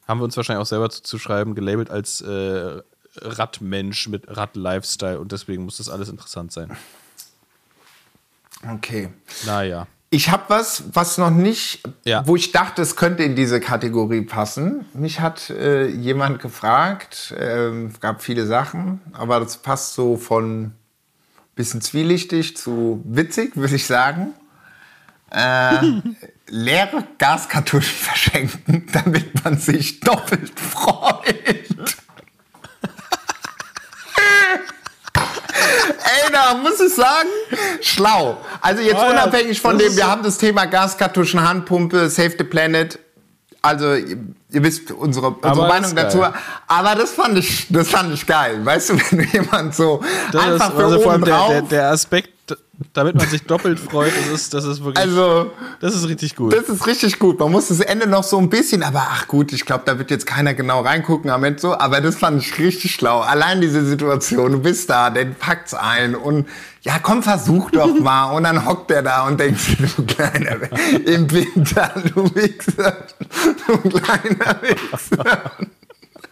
haben wir uns wahrscheinlich auch selber zuzuschreiben, gelabelt als äh, Radmensch mit Rad-Lifestyle und deswegen muss das alles interessant sein. okay. Naja. Ich habe was, was noch nicht, Ja. wo ich dachte, es könnte in diese Kategorie passen. Mich hat äh, jemand gefragt, ähm, gab viele Sachen, aber das passt so von bisschen zwielichtig zu witzig, würde ich sagen. Äh, (laughs) leere Gaskartuschen verschenken, (laughs) damit man sich doppelt freut. Ey, da muss ich sagen, schlau. Also jetzt ja, unabhängig von dem, wir haben das Thema Gaskartuschen, Handpumpe, Save the Planet. Also ihr, wisst unsere, unsere Meinung dazu. Aber das fand ich, das fand ich geil. Weißt du, wenn du jemand so Das einfach ist, für also vor allem oben der, der, der Aspekt, damit man sich doppelt freut, das ist, das ist wirklich, also das ist richtig gut. Das ist richtig gut. Man muss das Ende noch so ein bisschen, aber ach gut, ich glaube, da wird jetzt keiner genau reingucken am Ende so, aber das fand ich richtig schlau. Allein diese Situation, du bist da, der packt's ein und ja, komm, versuch doch (laughs) mal. Und dann hockt der da und denkt du kleiner, im Winter, du Wichser, du kleiner Wichser.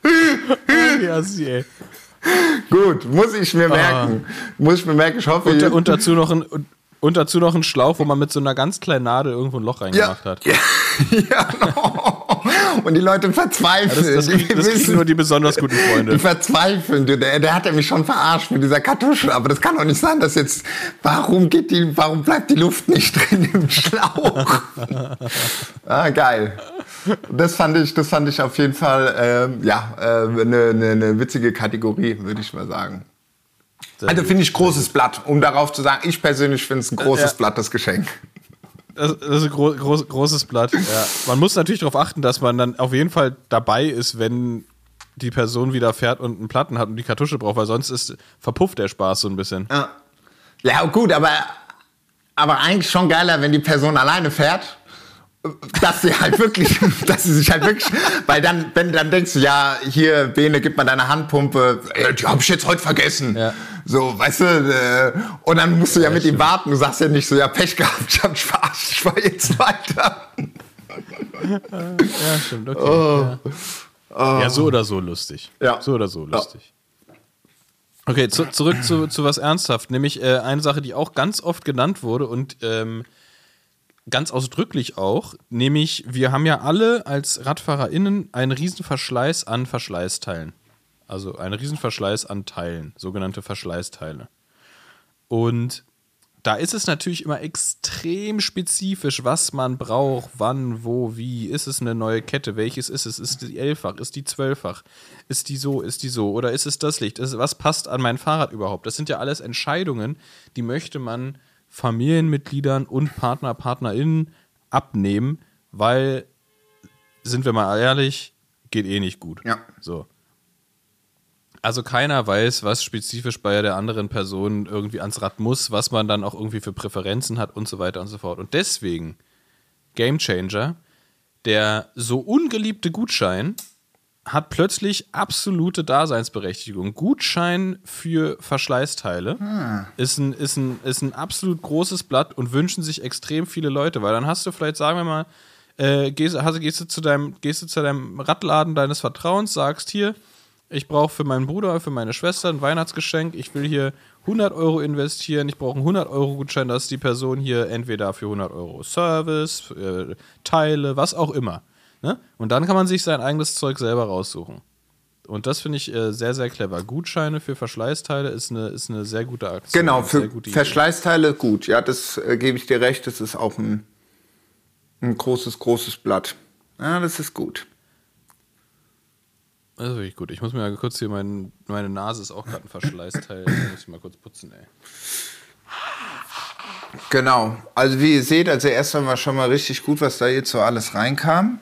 (laughs) ja, sie, ey. Gut, muss ich mir merken. Muss ich mir merken, ich hoffe, und, und, dazu noch ein, und, dazu noch ein Schlauch, wo man mit so einer ganz kleinen Nadel irgendwo ein Loch reingemacht hat. Ja, (laughs) ja no. (laughs) Und die Leute verzweifeln. Das, das, Die das kriegen wissen- nur die besonders guten Die Freunde. verzweifeln, du, der, der hat ja mich schon verarscht mit dieser Kartusche, aber das kann doch nicht sein, dass jetzt, warum geht die, warum bleibt die Luft nicht (laughs) drin im Schlauch? (laughs) ah, geil. Das fand ich, das fand ich auf jeden Fall, ähm, ja, eine äh, ne, ne, witzige Kategorie, würde ich mal sagen. Also finde ich großes Blatt, um darauf zu sagen, ich persönlich finde es ein großes Ja. Blatt, das Geschenk. Das, das ist ein gro groß, großes Blatt. Ja. Man muss natürlich darauf achten, dass man dann auf jeden Fall dabei ist, wenn die Person wieder fährt und einen Platten hat und die Kartusche braucht, weil sonst ist verpufft der Spaß so ein bisschen. Ja, ja gut, aber, aber eigentlich schon geiler, wenn die Person alleine fährt. Dass sie halt wirklich, (laughs) dass sie sich halt wirklich, weil dann, wenn dann denkst du, ja, hier, Bene, gib mal deine Handpumpe, äh, die habe ich jetzt heute vergessen. Ja. So, weißt du, äh, und dann musst du ja, mit ihm warten. Du sagst ja nicht so, ja, Pech gehabt, ich hab verarscht, ich fahr jetzt weiter. Ja, stimmt, okay. Ja. ja, so oder so lustig. Ja. So oder so lustig. Okay, zu, zurück zu, zu was ernsthaft, nämlich äh, eine Sache, die auch ganz oft genannt wurde und ähm, ganz ausdrücklich auch, nämlich wir haben ja alle als RadfahrerInnen einen riesen Verschleiß an Verschleißteilen. Also einen riesen Verschleiß an Teilen, sogenannte Verschleißteile. Und da ist es natürlich immer extrem spezifisch, was man braucht, wann, wo, wie. Ist es eine neue Kette? Welches ist es? Ist die elffach? Ist die zwölffach? Ist die so? Ist die so? Oder ist es das Licht? Ist, was passt an mein Fahrrad überhaupt? Das sind ja alles Entscheidungen, die möchte man Familienmitgliedern und Partner, PartnerInnen abnehmen, weil, sind wir mal ehrlich, geht eh nicht gut. Ja. So. Also keiner weiß, was spezifisch bei der anderen Person irgendwie ans Rad muss, was man dann auch irgendwie für Präferenzen hat und so weiter und so fort. Und deswegen Game Changer, der so ungeliebte Gutschein hat plötzlich absolute Daseinsberechtigung. Gutschein für Verschleißteile ist, ein, ist, ein, ist ein absolut großes Blatt und wünschen sich extrem viele Leute, weil dann hast du vielleicht, sagen wir mal, äh, gehst, hast, gehst, du zu deinem, gehst du zu deinem Radladen deines Vertrauens, sagst hier, ich brauche für meinen Bruder, für meine Schwester ein Weihnachtsgeschenk, ich will hier 100 Euro investieren, ich brauche einen 100 Euro Gutschein, dass die Person hier entweder für 100 Euro Service, äh, Teile, was auch immer. Ne? Und dann kann man sich sein eigenes Zeug selber raussuchen. Und das finde ich äh, sehr, sehr clever. Gutscheine für Verschleißteile ist eine, ist eine sehr gute Aktion. Genau, für. Verschleißteile gut. Ja, das äh, gebe ich dir recht. Das ist auch ein, ein großes, großes Blatt. Ja, das ist gut. Das ist wirklich gut. Ich muss mir mal kurz hier, mein, meine Nase ist auch gerade ein Verschleißteil. Da muss ich mal kurz putzen, ey. Genau. Also wie ihr seht, also erst einmal schon mal richtig gut, was da jetzt so alles reinkam.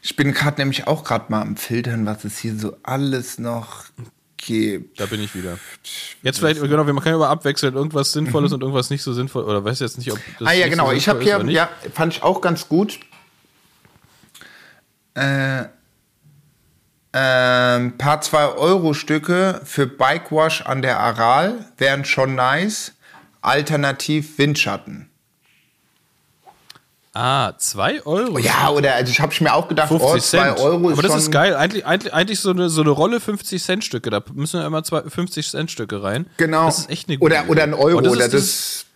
Ich bin gerade nämlich auch gerade mal am Filtern, was es hier so alles noch gibt. Da bin ich wieder. Jetzt vielleicht, genau, wir können über abwechseln, irgendwas Sinnvolles und irgendwas nicht so sinnvoll. Oder weiß jetzt nicht, ob das Mhm. Ah ja, genau. so ich habe hier, ja, fand ich auch ganz gut. Äh, ähm, paar 2-Euro-Stücke für Bikewash an der Aral wären schon nice. Alternativ Windschatten. Ah, 2 Euro. Ja, oder also ich habe mir auch gedacht, 50 oh, 2 Cent. Euro ist Aber das ist geil. Eigentlich, eigentlich, eigentlich so, eine, so eine Rolle 50 Cent Stücke. Da müssen ja immer zwei, 50 Cent Stücke rein. Genau. Das ist echt eine gute oder, oder ein. Euro. Das oder ist, das,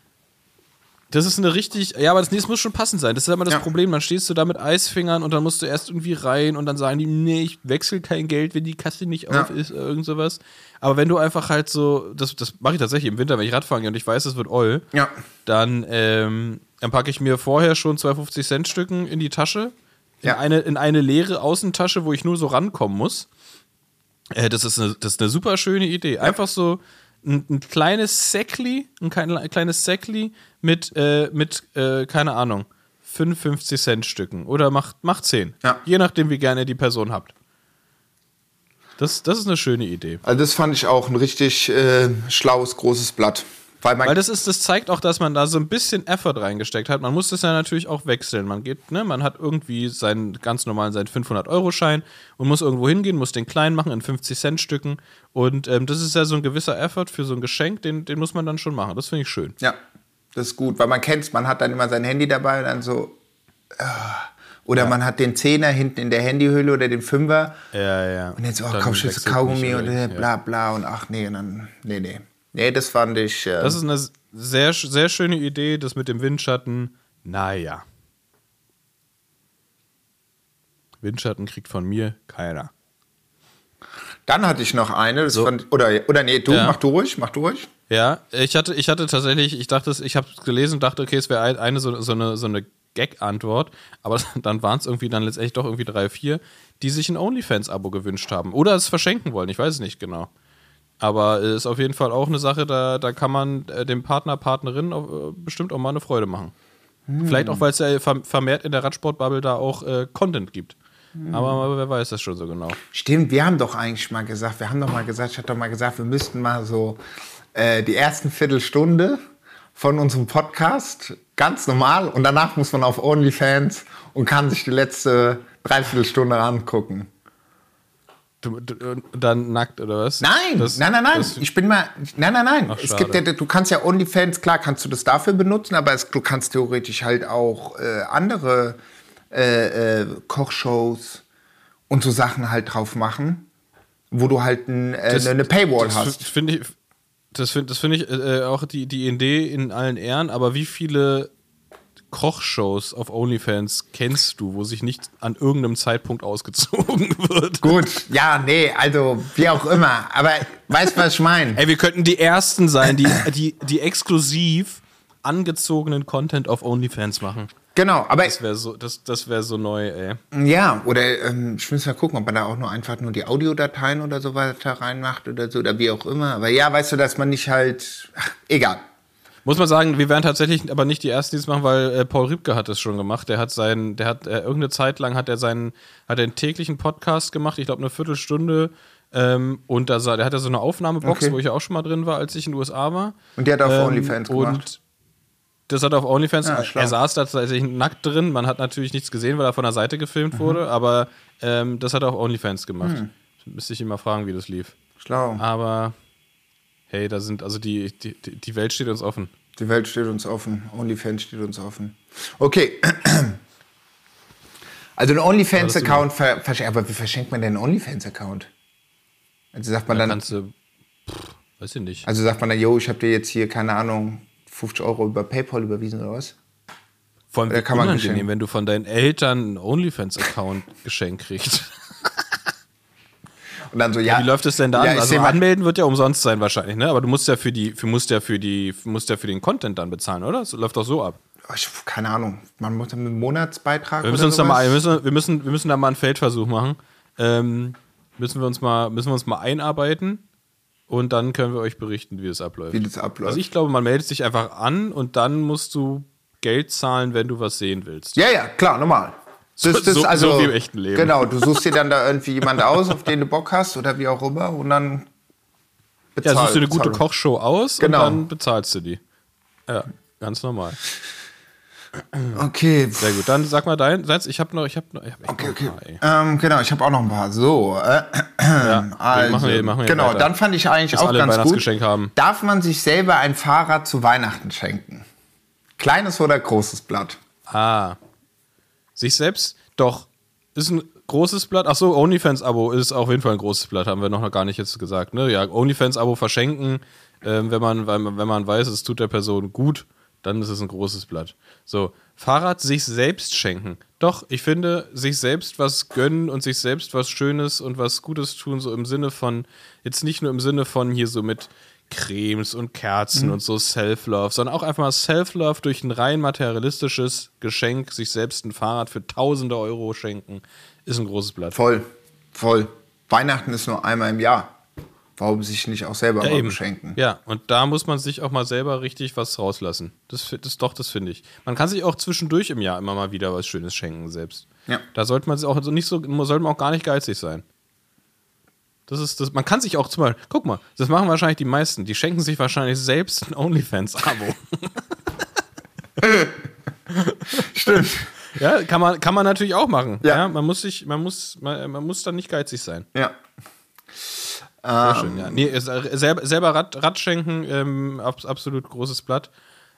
das, ist eine richtig. Ja, aber das, das muss schon passend sein. Das ist immer das Ja. Problem. Dann stehst du da mit Eisfingern und dann musst du erst irgendwie rein und dann sagen die, nee, ich wechsle kein Geld, wenn die Kasse nicht Ja. auf ist oder irgend sowas. Aber wenn du einfach halt so, das, das mache ich tatsächlich im Winter, wenn ich Radfahren gehe und ich weiß, es wird oll, ja. dann, ähm, dann packe ich mir vorher schon zwei 50-Cent-Stücken in die Tasche, in, Ja. eine, in eine leere Außentasche, wo ich nur so rankommen muss. Äh, das, ist eine, das ist eine super schöne Idee. Einfach so ein, ein kleines Säckli, ein, klein- ein kleines Säckli mit, äh, mit äh, keine Ahnung, 55 Cent Stücken oder macht, macht 10. Ja. Je nachdem, wie gerne ihr die Person habt. Das, das ist eine schöne Idee. Also das fand ich auch ein richtig äh, schlaues, großes Blatt. Weil Weil das ist, das zeigt auch, dass man da so ein bisschen Effort reingesteckt hat. Man muss das ja natürlich auch wechseln. Man geht, ne, man hat irgendwie seinen ganz normalen, seinen 500-Euro-Schein und muss irgendwo hingehen, muss den klein machen in 50-Cent-Stücken. Und ähm, das ist ja so ein gewisser Effort für so ein Geschenk, den, den muss man dann schon machen. Das finde ich schön. Ja, das ist gut, weil man kennt man hat dann immer sein Handy dabei und dann so. ah. Oder man hat den Zehner hinten in der Handyhülle oder den Fünfer. Ja, ja. Und jetzt, oh, Dann jetzt wechselt Kaugummi und oder? äh, Ja. bla bla und ach nee, und dann. Nee, nee. Nee, das fand ich. Äh, Das ist eine sehr, sehr schöne Idee, das mit dem Windschatten. Naja. Windschatten kriegt von mir keiner. dann hatte ich noch eine. Das So. fand, oder, oder nee, du, Ja. mach du ruhig, mach du ruhig. Ja, ich hatte, ich hatte tatsächlich, ich dachte, ich habe es gelesen und dachte, okay, es wäre ein- eine so, so eine, so eine Gag-Antwort, aber (laughs) dann waren es irgendwie dann letztendlich doch irgendwie drei, vier, die sich ein OnlyFans-Abo gewünscht haben oder es verschenken wollen, ich weiß es nicht genau. Aber es ist auf jeden Fall auch eine Sache, da, da kann man äh, dem Partner, Partnerin auch, äh, bestimmt auch mal eine Freude machen. Vielleicht auch, weil es ja verm- vermehrt in der Radsportbubble da auch äh, Content gibt. Aber wer weiß das schon so genau. Stimmt, wir haben doch eigentlich mal gesagt, wir haben doch mal gesagt, ich hatte doch mal gesagt, wir müssten mal so äh, die ersten Viertelstunde von unserem Podcast ganz normal und danach muss man auf OnlyFans und kann sich die letzte Dreiviertelstunde angucken. Du, du, dann nackt oder was? Nein, Das- nein, nein, nein. ich bin mal. Nein, nein, nein. Ach, es gibt ja, du kannst ja OnlyFans, klar kannst du das dafür benutzen, aber es, du kannst theoretisch halt auch äh, andere äh, äh, Kochshows und so Sachen halt drauf machen, wo du halt ein, äh, eine Paywall das hast. finde ich, das finde das find ich äh, auch die, die Idee in allen Ehren, aber wie viele Kochshows auf OnlyFans kennst du, wo sich nicht an irgendeinem Zeitpunkt ausgezogen (laughs) wird? Gut, ja, nee, also wie auch immer. Aber weißt du, was ich meine? Ey, wir könnten die Ersten sein, die, die, die exklusiv angezogenen Content auf OnlyFans machen. Genau, aber Das wäre so, das, das wär so neu, ey. ja, oder ähm, ich muss mal gucken, ob man da auch nur einfach nur die Audiodateien oder so weiter reinmacht oder so, oder wie auch immer. Aber ja, weißt du, dass man nicht halt. Ach, egal. Muss man sagen, wir wären tatsächlich aber nicht die Ersten, die es machen, weil äh, Paul Riebke hat es schon gemacht. Der hat seinen, der hat äh, irgendeine Zeit lang hat er seinen, hat er einen täglichen Podcast gemacht, ich glaube eine Viertelstunde. Ähm, und da, sah- der hatte so eine Aufnahmebox, Okay. wo ich ja auch schon mal drin war, als ich in den USA war. Und der hat auf Ähm, OnlyFans gemacht. Das hat er auf OnlyFans. Ja, schlau. er saß da tatsächlich nackt drin. Man hat natürlich nichts gesehen, weil er von der Seite gefilmt Mhm. wurde, aber ähm, das hat er auf OnlyFans gemacht. Müsste ich ihn mal fragen, wie das lief. Schlau. Aber hey, da sind, also die, die, die Welt steht uns offen. Die Welt steht uns offen. OnlyFans steht uns offen. Okay. (clears throat) Also ein OnlyFans-Account ver verschenkt. Aber wie verschenkt man denn einen OnlyFans-Account? Also sagt man Da dann, kannst du, pff, weiß ich nicht. also sagt man dann, yo, ich habe dir jetzt hier, keine Ahnung, 50 Euro über PayPal überwiesen oder was? Vor allem kann man unangenehm, wenn du von deinen Eltern einen OnlyFans-Account (laughs) geschenkt kriegst. Und dann so, ja. Wie läuft es denn da Ja, Also anmelden wird ja umsonst sein wahrscheinlich, ne? Aber du musst ja für die, für, musst ja für die, musst ja für den Content dann bezahlen, oder? Das läuft doch so ab. Oh, Ich, keine Ahnung. Man muss dann einen Monatsbeitrag Wir müssen uns da mal, wir müssen, wir müssen, wir müssen da mal einen Feldversuch machen. Ähm, müssen wir uns mal, müssen wir uns mal einarbeiten und dann können wir euch berichten, wie es abläuft. Wie das abläuft. Also ich glaube, man meldet sich einfach an und dann musst du Geld zahlen, wenn du was sehen willst. Ja, ja, klar, normal. So- so- so wie im echten Leben. Genau, du suchst dir dann da irgendwie jemand aus, auf den du Bock hast oder wie auch immer und dann Ja, suchst du eine gute Kochshow aus Genau. und dann bezahlst du die. Ja, ganz normal. Okay, Sehr gut. Dann sag mal dein Satz. Ich habe noch, ich habe noch, ich hab okay, noch okay. ein paar. Ähm, genau, ich habe auch noch ein paar. So, äh, Ja, (clears throat) also, machen wir, machen wir genau, weiter. dann fand ich eigentlich Bis auch alle ganz gut. Haben. Darf man sich selber ein Fahrrad zu Weihnachten schenken? Kleines oder großes Blatt? Ah. Sich selbst, doch. Ist ein großes Blatt. Ach so, OnlyFans-Abo ist auf jeden Fall ein großes Blatt, haben wir noch gar nicht jetzt gesagt. Ne? Ja, OnlyFans-Abo verschenken, ähm, wenn, man, wenn, man- wenn man weiß, es tut der Person gut, dann ist es ein großes Blatt. So, Fahrrad sich selbst schenken. Doch, ich finde, sich selbst was gönnen und sich selbst was Schönes und was Gutes tun, so im Sinne von, jetzt nicht nur im Sinne von hier so mit Cremes und Kerzen und so Self-Love, sondern auch einfach mal Self-Love durch ein rein materialistisches Geschenk, sich selbst ein Fahrrad für tausende Euro schenken, ist ein großes Blatt. Voll, voll. Weihnachten ist nur einmal im Jahr. Warum sich nicht auch selber Ja, mal eben. beschenken? Ja, und da muss man sich auch mal selber richtig was rauslassen. Das, das doch, das finde ich. Man kann sich auch zwischendurch im Jahr immer mal wieder was Schönes schenken selbst. Ja. Da sollte man sich auch so nicht so, sollte man auch gar nicht geizig sein. Das ist das. Man kann sich auch zum Beispiel, guck mal, das machen wahrscheinlich die meisten. Die schenken sich wahrscheinlich selbst ein OnlyFans-Abo. (laughs) Stimmt. ja, kann man, kann man natürlich auch machen. Ja. Ja. man muss sich, man muss, man, man muss dann nicht geizig sein. Ja. Sehr schön, ja. Nee, selber, selber Rad, Rad schenken, ähm, abs- absolut großes Blatt.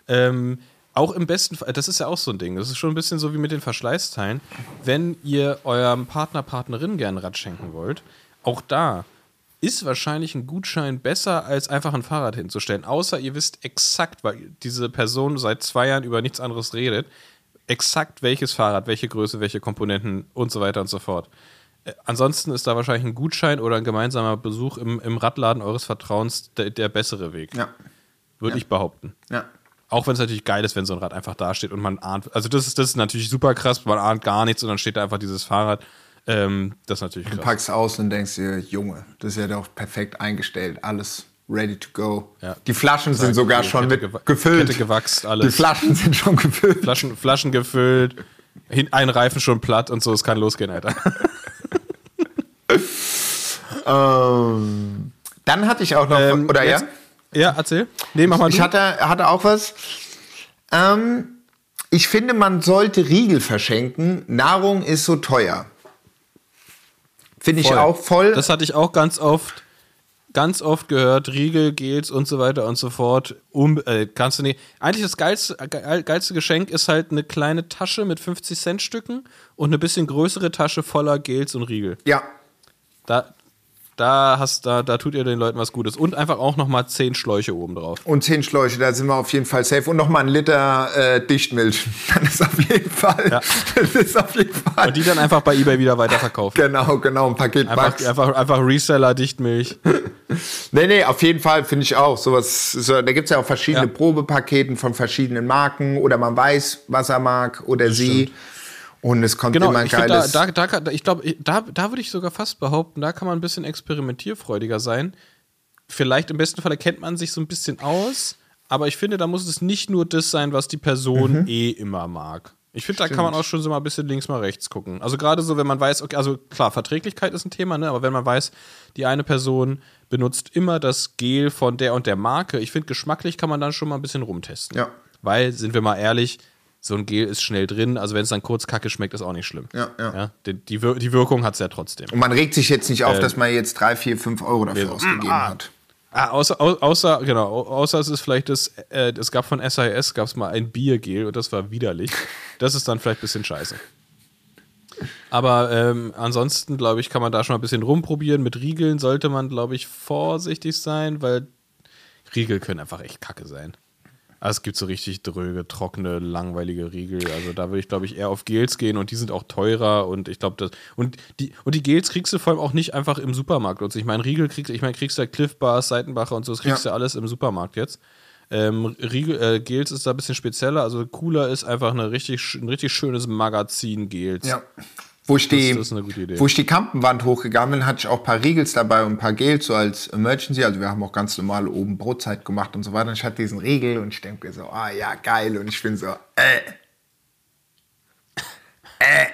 Ähm, auch im besten Fall, das ist ja auch so ein Ding, das ist schon ein bisschen so wie mit den Verschleißteilen. Wenn ihr eurem Partner, Partnerin gerne Rad schenken wollt, auch da ist wahrscheinlich ein Gutschein besser, als einfach ein Fahrrad hinzustellen. Außer ihr wisst exakt, weil diese Person seit zwei Jahren über nichts anderes redet, exakt welches Fahrrad, welche Größe, welche Komponenten und so weiter und so fort. Äh, Ansonsten ist da wahrscheinlich ein Gutschein oder ein gemeinsamer Besuch im, im Radladen eures Vertrauens der, der bessere Weg. Ja. Würde ich behaupten. Ja. Auch wenn es natürlich geil ist, wenn so ein Rad einfach dasteht und man ahnt. Also, das ist, das ist natürlich super krass, man ahnt gar nichts und dann steht da einfach dieses Fahrrad. Ähm, das ist natürlich Du krass. packst aus und denkst dir, Junge, das ist ja doch perfekt eingestellt. Alles ready to go. Ja. Die Flaschen sind sogar schon Kette mit gefüllt. Kette gewachst, Die alles. Flaschen sind schon gefüllt. Flaschen, Flaschen gefüllt, ein Reifen schon platt und so, es kann losgehen, Alter. (laughs) Ähm, dann hatte ich auch noch, Ähm, oder jetzt- ja? Ja, erzähl. Nee, mach mal Ich du. hatte, hatte auch was. Ähm, ich finde, man sollte Riegel verschenken. Nahrung ist so teuer. Finde ich auch voll. Das hatte ich auch ganz oft, ganz oft gehört. Riegel, Gels und so weiter und so fort. Um, äh, kannst du nicht. Eigentlich das geilste, ge- geilste Geschenk ist halt eine kleine Tasche mit 50 Cent Stücken und eine bisschen größere Tasche voller Gels und Riegel. ja, Da, da hast da, da tut ihr den Leuten was Gutes. Und einfach auch nochmal zehn Schläuche oben drauf. Und zehn Schläuche, da sind wir auf jeden Fall safe. Und nochmal ein Liter äh, Dichtmilch. (laughs) Dann ist auf jeden Fall. Ja. Das ist auf jeden Fall. Und die dann einfach bei Ebay wieder weiterverkaufen. genau, genau, ein Paket Einfach, Bugs. einfach, einfach Reseller, Dichtmilch. (laughs) Nee, nee, auf jeden Fall finde ich auch. Sowas, so, da gibt es ja auch verschiedene Ja. Probepaketen von verschiedenen Marken oder man weiß, was er mag oder sie. Und es kommt Genau, immer ein ich, find, da, geiles. da, da, kann- ich glaube, da, da würde ich sogar fast behaupten, da kann man ein bisschen experimentierfreudiger sein. Vielleicht im besten Fall erkennt man sich so ein bisschen aus, aber ich finde, da muss es nicht nur das sein, was die Person eh immer mag. Ich finde, da kann man auch schon so mal ein bisschen links mal rechts gucken. Also gerade so, wenn man weiß, okay, also klar, Verträglichkeit ist ein Thema, ne? Aber wenn man weiß, die eine Person benutzt immer das Gel von der und der Marke, ich finde, geschmacklich kann man dann schon mal ein bisschen rumtesten. Ja. Weil, sind wir mal ehrlich, so ein Gel ist schnell drin, also wenn es dann kurz kacke schmeckt, ist auch nicht schlimm. Ja, ja. die, die, Wir- die Wirkung hat es ja trotzdem. Und man regt sich jetzt nicht auf, Äh, dass man jetzt drei, vier, fünf Euro dafür wir- ausgegeben Ah. hat. Ah, außer, au- außer, genau, au- außer es ist vielleicht das, äh, es gab von SIS, gab es mal ein Biergel und das war widerlich. Das ist dann vielleicht ein bisschen scheiße. Aber ähm, ansonsten, glaube ich, kann man da schon mal ein bisschen rumprobieren. Mit Riegeln sollte man, glaube ich, vorsichtig sein, weil Riegel können einfach echt kacke sein. Also es gibt so richtig dröge, trockene, langweilige Riegel. Also da würde ich, glaube ich, eher auf Gels gehen und die sind auch teurer und ich glaube, das. Und die, und die Gels kriegst du vor allem auch nicht einfach im Supermarkt. Und ich meine, Riegel kriegst ich meine, kriegst du Cliff Bars, Seitenbacher und so, das kriegst du Ja. ja alles im Supermarkt jetzt. Ähm, Riegel, äh, Gels ist da ein bisschen spezieller, also cooler ist einfach eine richtig, ein richtig schönes Magazin Gels. Ja. Wo ich, die, das Idee. wo ich die Kampenwand hochgegangen bin, hatte ich auch ein paar Riegels dabei und ein paar Gels so als Emergency. Also wir haben auch ganz normal oben Brotzeit gemacht und so weiter. Und ich hatte diesen Riegel und ich denke mir so, ah ja, geil. Und ich bin so, äh. Äh.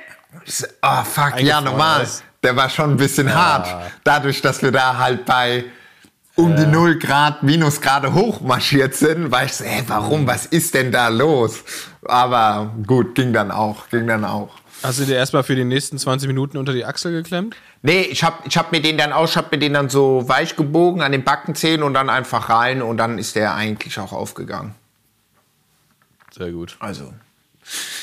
So, oh fuck, ja normal. Der war schon ein bisschen hart. Dadurch, dass wir da halt bei um die 0 Grad, Minusgrade hochmarschiert sind, war ich so, ey, warum, was ist denn da los? Aber gut, ging dann auch, ging dann auch. Hast du dir erstmal für die nächsten 20 Minuten unter die Achsel geklemmt? Nee, ich hab, ich hab mir den dann auch, ich hab mir den dann so weich gebogen an den Backenzähnen und dann einfach rein und dann ist der eigentlich auch aufgegangen. Sehr gut. Also.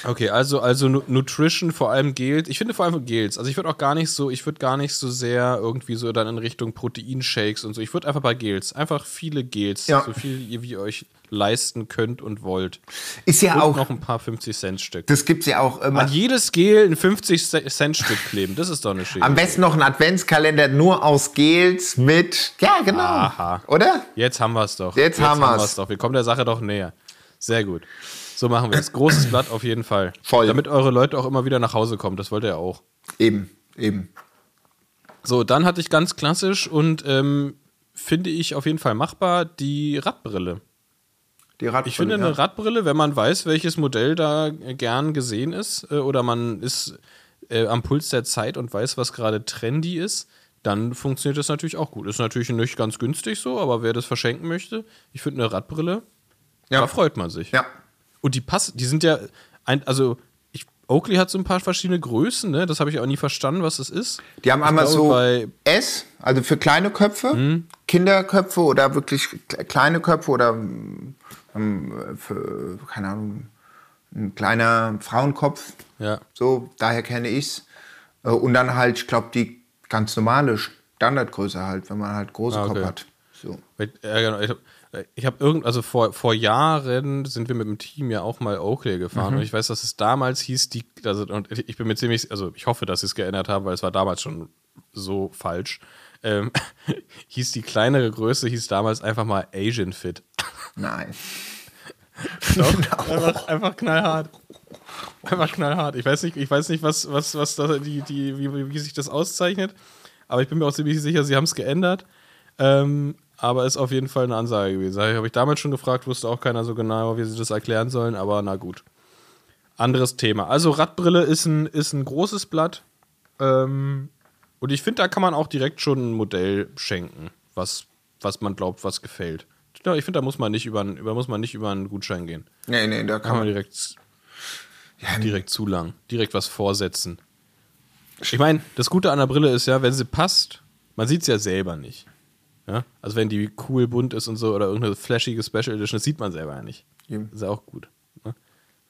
Okay, also, also Nu- Nutrition, vor allem Gels. Ich finde vor allem Gels. Also ich würde auch gar nicht so, ich würde gar nicht so sehr irgendwie so dann in Richtung Proteinshakes und so. Ich würde einfach bei Gels. Einfach viele Gels. Ja. So viel, ihr- wie ihr euch leisten könnt und wollt. Ist ja Und auch, noch ein paar 50-Cent-Stück. das gibt's ja auch immer. An jedes Gel ein 50-Cent-Stück kleben. Das ist doch eine Schäde. Am besten noch ein Adventskalender nur aus Gels mit, ja genau, Aha. oder? Jetzt haben wir es doch. Jetzt haben wir's. wir's doch. Wir kommen der Sache doch näher. Sehr gut. So machen wir es. Großes Blatt auf jeden Fall. Voll. Damit eure Leute auch immer wieder nach Hause kommen. Das wollt ihr ja auch. Eben, eben. So, dann hatte ich ganz klassisch und ähm, finde ich auf jeden Fall machbar die Radbrille. Die Radbrille, Ich finde ja. eine Radbrille, wenn man weiß, welches Modell da äh, gern gesehen ist äh, oder man ist äh, am Puls der Zeit und weiß, was gerade trendy ist, dann funktioniert das natürlich auch gut. Ist natürlich nicht ganz günstig so, aber wer das verschenken möchte, ich finde eine Radbrille, Ja. da freut man sich. Ja. Und die passen, die sind ja, ein, also ich, Oakley hat so ein paar verschiedene Größen, ne? Das habe ich auch nie verstanden, was das ist. Die haben Ich einmal glaube, so S, also für kleine Köpfe, Mhm. Kinderköpfe oder wirklich kle- kleine Köpfe oder ähm, für, keine Ahnung, ein kleiner Frauenkopf. Ja. So, daher kenne ich's. Äh, Und dann halt, ich glaube, die ganz normale Standardgröße halt, wenn man halt große Ah, okay. Kopf hat. So. Weil, äh, genau, ich habe ich hab irgend, also vor, vor Jahren sind wir mit dem Team ja auch mal Oakley gefahren und ich weiß, dass es damals hieß, die, also, und ich bin mir ziemlich, also ich hoffe, dass sie es geändert haben, weil es war damals schon so falsch. Ähm, (laughs) hieß die kleinere Größe, hieß damals einfach mal Asian Fit. Nein. (laughs) (laughs) einfach, einfach knallhart. Einfach knallhart. Ich weiß nicht, ich weiß nicht, was, was, was da die, die, wie, wie sich das auszeichnet. Aber ich bin mir auch ziemlich sicher, sie haben es geändert. Ähm, aber ist auf jeden Fall eine Ansage gewesen. Habe ich damals schon gefragt, wusste auch keiner so genau, wie sie das erklären sollen, aber na gut. Anderes Thema. Also Radbrille ist ein, ist ein großes Blatt. Ähm, und ich finde, da kann man auch direkt schon ein Modell schenken, was, was man glaubt, was gefällt. Ja, ich finde, da muss man nicht über, einen- über, muss man nicht über einen Gutschein gehen. Nee, nee, da Kann kann man direkt, direkt zu lang. Direkt was vorsetzen. Ich meine, das Gute an der Brille ist ja, wenn sie passt, man sieht es ja selber nicht. Ja? Also wenn die cool bunt ist und so oder irgendeine flashige Special Edition, das sieht man selber ja nicht. Eben. ist ja auch gut. Ne?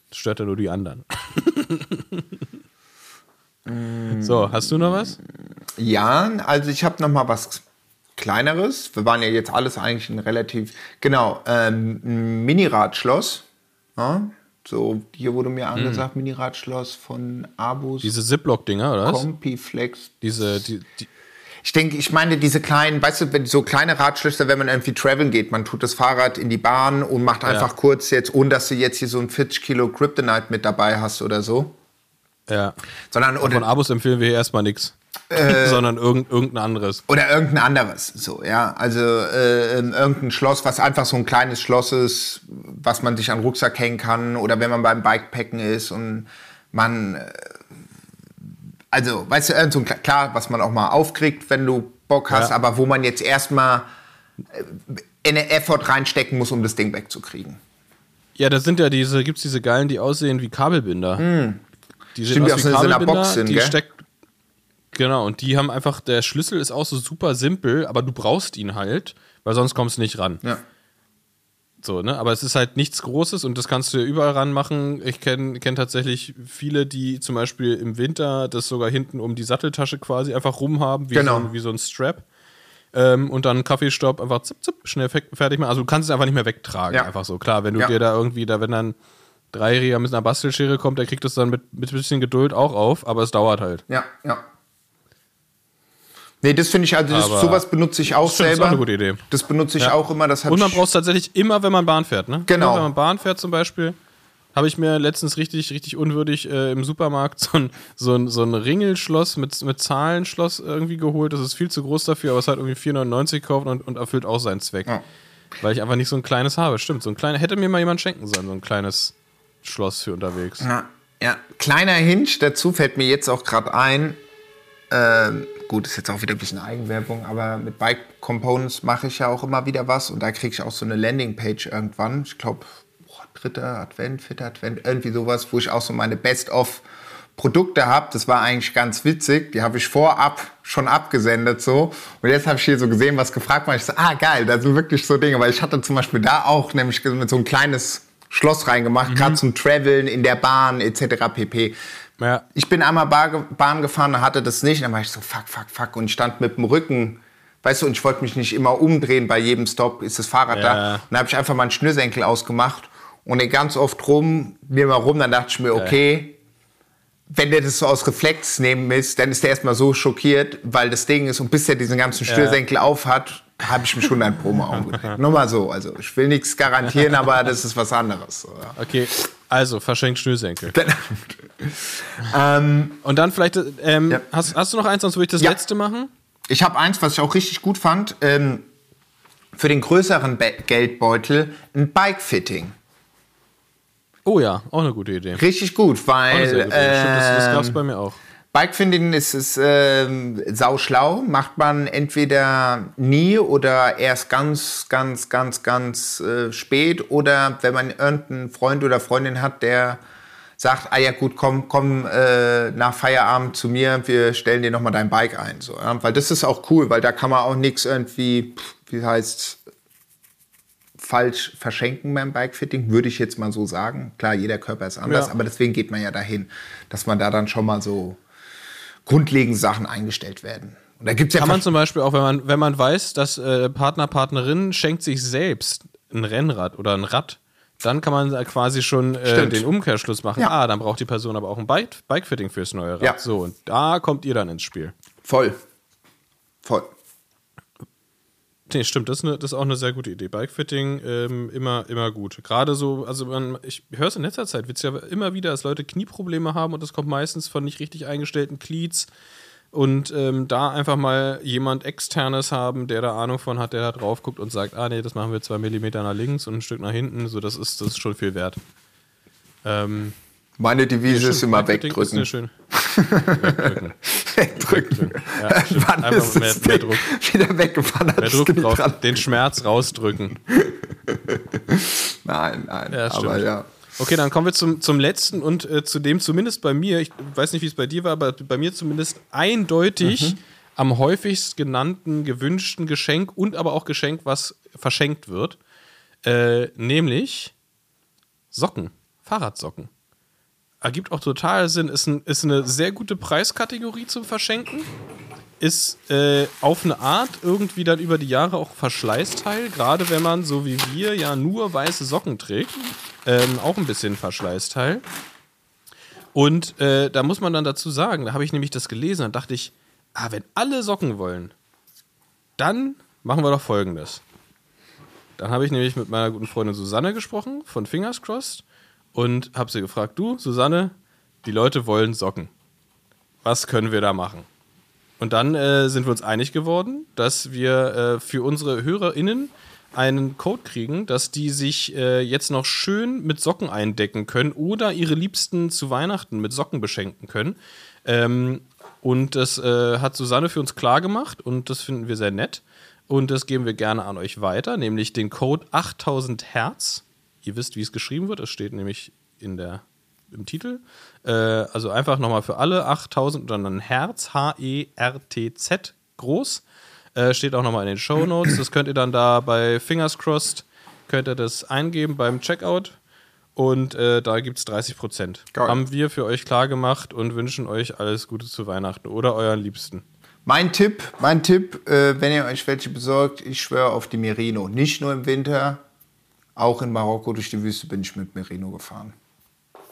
Das stört ja nur die anderen. (laughs) so, hast du noch was? Ja, also ich habe noch mal was Kleineres. Wir waren ja jetzt alles eigentlich ein relativ, genau, ähm, ein Mini-Radschloss. Ja, so, hier wurde mir angesagt, Mini-Radschloss von Abus Diese Ziploc-Dinger, oder was? Compiflex. Diese, die, die, Ich denke, ich meine diese kleinen, weißt du, wenn so kleine Radschlösser, wenn man irgendwie traveln geht, man tut das Fahrrad in die Bahn und macht einfach kurz jetzt, ohne dass du jetzt hier so ein 40 Kilo Kryptonite mit dabei hast oder so. ja. Sondern Von oder, Abos empfehlen wir hier erstmal nichts. Äh. (laughs) Sondern irgend, irgendein anderes. oder irgendein anderes. So, ja. Also äh, ähm, irgendein Schloss, was einfach so ein kleines Schloss ist, was man sich an den Rucksack hängen kann. Oder wenn man beim Bikepacken ist und man äh, also, weißt du, so klar, was man auch mal aufkriegt, wenn du Bock hast, Ja. aber wo man jetzt erstmal äh, eine Effort reinstecken muss, um das Ding wegzukriegen. Ja, das sind ja diese, gibt's diese Geilen, die aussehen wie Kabelbinder. Die sehen Hm. Stimmt, die aus auch wie so in einer Kabelbinder, Box sind, die gell? steckt. Genau, und die haben einfach, der Schlüssel ist auch so super simpel, aber du brauchst ihn halt, weil sonst kommst du nicht ran. Ja. So, ne? Aber es ist halt nichts Großes und das kannst du überall ranmachen. Ich kenne kenn tatsächlich viele, die zum Beispiel im Winter das sogar hinten um die Satteltasche quasi einfach rumhaben, wie, Genau. so, ein, wie so ein Strap. Ähm, und dann Kaffeestopp, einfach zip, zip, schnell fe- fertig machen. Also du kannst es einfach nicht mehr wegtragen, Ja. einfach so. Klar, wenn du Ja. dir da irgendwie, da wenn dann Dreijähriger mit einer Bastelschere kommt, der kriegt das dann mit, mit ein bisschen Geduld auch auf, aber es dauert halt. Ja, ja. Nee, das finde ich, also das, sowas benutze ich auch Stimmt, ist selber. auch eine gute Idee. Das benutze ich Ja. auch immer. Das Und man braucht es tatsächlich immer, wenn man Bahn fährt, ne? Genau. Immer, wenn man Bahn fährt zum Beispiel, habe ich mir letztens richtig, richtig unwürdig äh, im Supermarkt so ein, so ein, so ein Ringelschloss mit, mit Zahlenschloss irgendwie geholt. Das ist viel zu groß dafür, aber es hat irgendwie 4,99 gekauft und, und erfüllt auch seinen Zweck. Ja. Weil ich einfach nicht so ein kleines habe. Stimmt, so ein kleines, hätte mir mal jemand schenken sollen, so ein kleines Schloss für unterwegs. Ja, ja. Kleiner Hinge, dazu fällt mir jetzt auch gerade ein, ähm, gut, ist jetzt auch wieder ein bisschen Eigenwerbung, aber mit Bike Components mache ich ja auch immer wieder was und da kriege ich auch so eine Landingpage irgendwann. Ich glaube, dritter Advent, vierter Advent, irgendwie sowas, wo ich auch so meine Best-of Produkte habe. Das war eigentlich ganz witzig. Die habe ich vorab schon abgesendet so. Und jetzt habe ich hier so gesehen, was gefragt war. Ich so, ah geil, das sind wirklich so Dinge. Weil ich hatte zum Beispiel da auch nämlich mit so ein kleines Schloss reingemacht, gerade zum Traveln in der Bahn etc. pp. Ja. Ich bin einmal Bahn gefahren, hatte das nicht. Dann war ich so, fuck, fuck, fuck. Und ich stand mit dem Rücken, weißt du, und ich wollte mich nicht immer umdrehen bei jedem Stop, ist das Fahrrad da. Ja. Und dann habe ich einfach meinen Schnürsenkel ausgemacht und den ganz oft rum, mir mal rum. Dann dachte ich mir, okay, wenn der das so aus Reflex nehmen ist, dann ist der erstmal so schockiert, weil das Ding ist und bis der diesen ganzen Schnürsenkel auf hat, habe ich mich schon ein Promo umgedreht. (laughs) Nur mal so. Also ich will nichts garantieren, aber das ist was anderes. Ja. Okay, also verschenkt Schnürsenkel. ähm, Und dann vielleicht, ähm, Ja. hast, hast du noch eins, sonst würde ich das Ja. letzte machen? Ich habe eins, was ich auch richtig gut fand. Ähm, für den größeren Be Geldbeutel ein Bike-Fitting. Oh ja, auch eine gute Idee. Richtig gut, weil gute Idee. Stimmt, das, das ähm, gab es bei mir auch. Bike-Fitting ist, ist ähm, sauschlau. Macht man entweder nie oder erst ganz, ganz, ganz, ganz äh, spät. Oder wenn man irgendeinen Freund oder Freundin hat, der sagt, ah ja gut, komm, komm äh, nach Feierabend zu mir, wir stellen dir nochmal dein Bike ein. So, ja? Weil das ist auch cool, weil da kann man auch nichts irgendwie, pff, wie heißt falsch verschenken beim Bikefitting, würde ich jetzt mal so sagen. Klar, jeder Körper ist anders, Ja. aber deswegen geht man ja dahin, dass man da dann schon mal so grundlegende Sachen eingestellt werden. Und da gibt's ja Kann man zum Beispiel auch, wenn man, wenn man weiß, dass äh, Partner, Partnerin schenkt sich selbst ein Rennrad oder ein Rad, dann kann man quasi schon äh, den Umkehrschluss machen. Ja. Ah, dann braucht die Person aber auch ein Bike Bikefitting fürs neue Rad. Ja. So, und da kommt ihr dann ins Spiel. voll. Voll. Nee, stimmt, das ist, eine, das ist auch eine sehr gute Idee. Bikefitting ähm, immer, immer gut. Gerade so, also man, ich höre es in letzter Zeit, wird es ja immer wieder, dass Leute Knieprobleme haben und das kommt meistens von nicht richtig eingestellten Cleats. Und ähm, da einfach mal jemand Externes haben, der da Ahnung von hat, der da drauf guckt und sagt, ah nee, das machen wir zwei Millimeter nach links und ein Stück nach hinten, so das ist, das ist schon viel wert. Ähm, Meine Devise ist immer Ist wegdrücken. eine schön. Wegdrücken. (laughs) Wegdrücken. Ja. Wann Einfach ist mehr- das mehr Druck. wieder Der das Druck dran? den Schmerz rausdrücken. (laughs) Nein, nein. Ja, aber ja. Okay, dann kommen wir zum, zum letzten und äh, zu dem zumindest bei mir, ich weiß nicht, wie es bei dir war, aber bei mir zumindest eindeutig am häufigst genannten, gewünschten Geschenk und aber auch Geschenk, was verschenkt wird, äh, nämlich Socken, Fahrradsocken. Ergibt auch total Sinn. Ist, ein, ist eine sehr gute Preiskategorie zum Verschenken. Ist äh, auf eine Art irgendwie dann über die Jahre auch Verschleißteil. Gerade wenn man, so wie wir, ja nur weiße Socken trägt. Ähm, auch ein bisschen Verschleißteil. Und äh, da muss man dann dazu sagen, da habe ich nämlich das gelesen und dachte ich, ah, wenn alle Socken wollen, dann machen wir doch folgendes. Dann habe ich nämlich mit meiner guten Freundin Susanne gesprochen von Fingers Crossed und habe sie gefragt, du, Susanne, die Leute wollen Socken. Was können wir da machen? Und dann äh, sind wir uns einig geworden, dass wir äh, für unsere HörerInnen einen Code kriegen, dass die sich äh, jetzt noch schön mit Socken eindecken können oder ihre Liebsten zu Weihnachten mit Socken beschenken können. Ähm, und das äh, hat Susanne für uns klar gemacht und das finden wir sehr nett. Und das geben wir gerne an euch weiter, nämlich den Code 8000 Hertz. Ihr wisst, wie es geschrieben wird. Es steht nämlich in der, im Titel. Äh, also einfach nochmal für alle 8000 und dann Herz, H-E-R-T-Z groß. Äh, steht auch nochmal in den Show Notes. Das könnt ihr dann da bei Fingers Crossed, könnt ihr das eingeben beim Checkout. Und äh, da gibt es 30 Prozent. Haben wir für euch klar gemacht und wünschen euch alles Gute zu Weihnachten oder euren Liebsten. Mein Tipp, mein Tipp, äh, wenn ihr euch welche besorgt, ich schwöre auf die Merino. Nicht nur im Winter, auch in Marokko durch die Wüste bin ich mit Merino gefahren.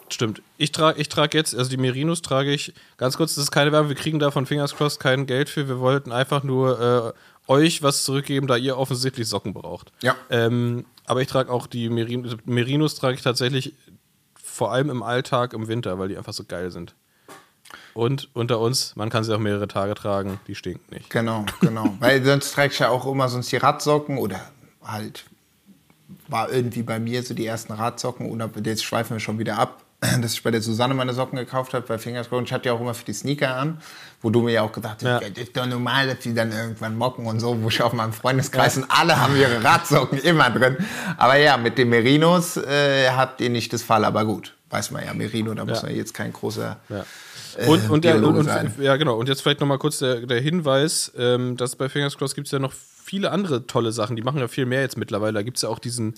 Stimmt. Ich trage ich trag jetzt, also die Merinos trage ich, ganz kurz, das ist keine Werbung, wir kriegen da von Fingers Crossed kein Geld für. Wir wollten einfach nur äh, euch was zurückgeben, da ihr offensichtlich Socken braucht. Ja. Ähm, aber ich trage auch die Merinos, Merinos trage ich tatsächlich vor allem im Alltag im Winter, weil die einfach so geil sind. Und unter uns, man kann sie auch mehrere Tage tragen, die stinken nicht. Genau, genau. weil sonst trägst du ja auch immer sonst die Radsocken oder halt war irgendwie bei mir so die ersten Radsocken und jetzt schweifen wir schon wieder ab (clears throat) dass ich bei der Susanne meine Socken gekauft habe, bei Fingers Crossed. Ich hatte ja auch immer für die Sneaker an, wo du mir ja auch gesagt hast, ja. das ist doch normal, dass die dann irgendwann mocken und so, wo ich auf meinem Freundeskreis ja. und alle haben ihre Radsocken immer drin. Aber ja, mit den Merinos äh, habt ihr nicht das Fall, aber gut, weiß man ja, Merino, da muss man jetzt kein großer ja. Äh, und, und, der, und, und, ja, genau. Und jetzt vielleicht nochmal kurz der, der Hinweis, ähm, dass bei Fingers Crossed gibt es ja noch viele andere tolle Sachen. Die machen ja viel mehr jetzt mittlerweile. Da gibt es ja auch diesen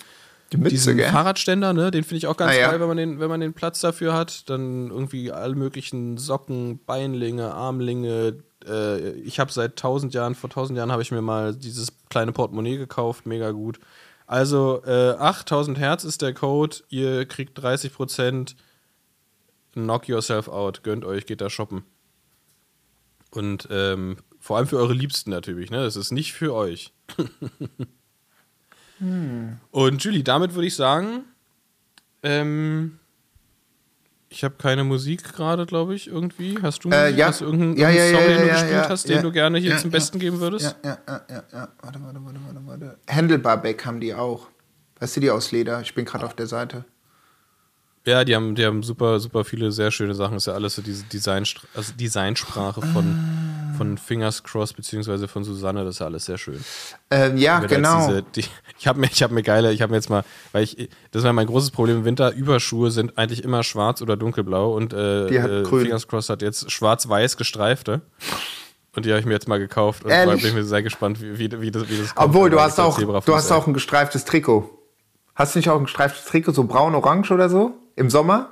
die Mütze, diesen gell? Fahrradständer, ne? Den finde ich auch ganz ah, geil, ja. wenn man den, wenn man den Platz dafür hat. Dann irgendwie alle möglichen Socken, Beinlinge, Armlinge. Äh, ich habe seit tausend Jahren, vor tausend Jahren habe ich mir mal dieses kleine Portemonnaie gekauft, mega gut. Also äh, 8000 Hertz ist der Code, ihr kriegt 30 Prozent. Knock yourself out, gönnt euch, geht da shoppen. Und ähm, vor allem für eure Liebsten natürlich, ne? Das ist nicht für euch. (laughs) Hm. Und Julie, damit würde ich sagen, ähm, ich habe keine Musik gerade, glaube ich, irgendwie. Hast du äh, ja. hast du irgendeinen ja, ja, Song, den du gespielt hast, den du gerne hier zum Besten geben würdest? Ja, ja, ja, ja, Warte, warte, warte, warte, warte. Handlebarback haben die auch. Weißt du, die aus Leder? Ich bin gerade auf der Seite. Ja, die haben, die haben super, super viele sehr schöne Sachen. Ist ja alles so diese Design, also Designsprache von, ah. von Fingers Cross beziehungsweise von Susanne. Das ist ja alles sehr schön. Ähm, ja, genau. Diese, die, (laughs) ich habe mir, ich habe mir geile, ich habe mir jetzt mal, weil ich, das ja mein großes Problem im Winter. Überschuhe sind eigentlich immer schwarz oder dunkelblau und äh, äh, Fingers Cross hat jetzt schwarz-weiß gestreifte. Und die habe ich mir jetzt mal gekauft und Ehrlich? bin mir sehr gespannt, wie, wie, wie das, wie das kommt. Obwohl, du hast auch, du hast auch ein gestreiftes Trikot. Hast du nicht auch ein gestreiftes Trikot, so braun-orange oder so? Im Sommer?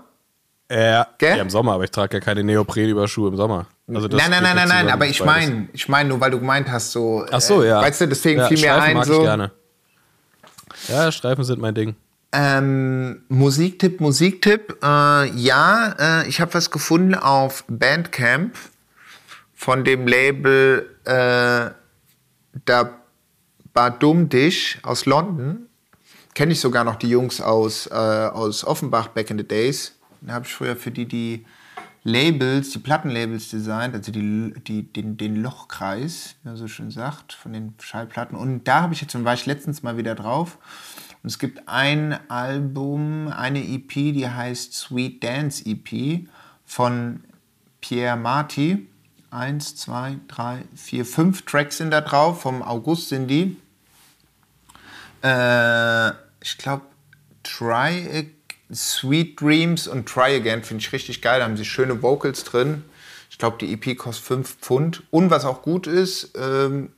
Ja, ja, im Sommer, aber ich trage ja keine Neoprenüberschuhe im Sommer. Also nein, nein, nein, nein, nein, aber ich meine, ich meine nur, weil du gemeint hast, so. Ach so, ja. Äh, weißt du, deswegen ja, fiel mir Streifen ein, mag so. Ich gerne. Ja, Streifen sind mein Ding. Ähm, Musiktipp, Musiktipp. Äh, ja, äh, ich habe was gefunden auf Bandcamp von dem Label äh, Da Badum Dish aus London kenne ich sogar noch die Jungs aus, äh, aus Offenbach back in the days. Da habe ich früher für die die Labels, die Plattenlabels designt, also die, die, den, den Lochkreis, wie man so schön sagt, von den Schallplatten. Und da habe ich jetzt, war ich letztens mal wieder drauf. Und es gibt ein Album, eine EP, die heißt Sweet Dance EP von Pierre Marty. Eins, zwei, drei, vier, fünf Tracks sind da drauf. Vom August sind die. Äh, ich glaube, Try Sweet Dreams und Try Again finde ich richtig geil. Da haben sie schöne Vocals drin. Ich glaube, die EP kostet 5 Pfund. Und was auch gut ist, ähm,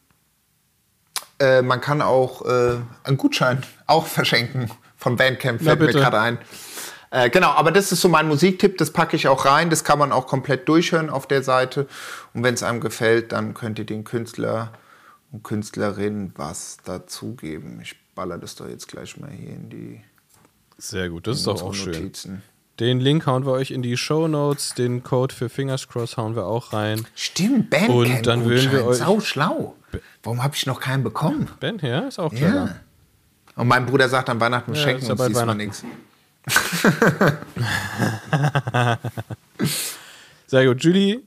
äh, man kann auch äh, einen Gutschein (laughs) auch verschenken von Bandcamp, fällt mir gerade ein. Äh, genau, aber das ist so mein Musiktipp, das packe ich auch rein, das kann man auch komplett durchhören auf der Seite. Und wenn es einem gefällt, dann könnt ihr den Künstler und Künstlerin was dazugeben. Ich baller das doch jetzt gleich mal hier in die Sehr gut, das ist doch auch schön. Notizen. Den Link hauen wir euch in die Show Notes, den Code für Fingers Cross hauen wir auch rein. Stimmt, Bandcamp. Und dann würden wir euch- Sau schlau. Warum habe ich noch keinen bekommen? Ben, ja, ist auch klar. Ja. Und mein Bruder sagt an Weihnachten, Ja, schenken uns diesmal nichts. (laughs) Sehr gut, Julie,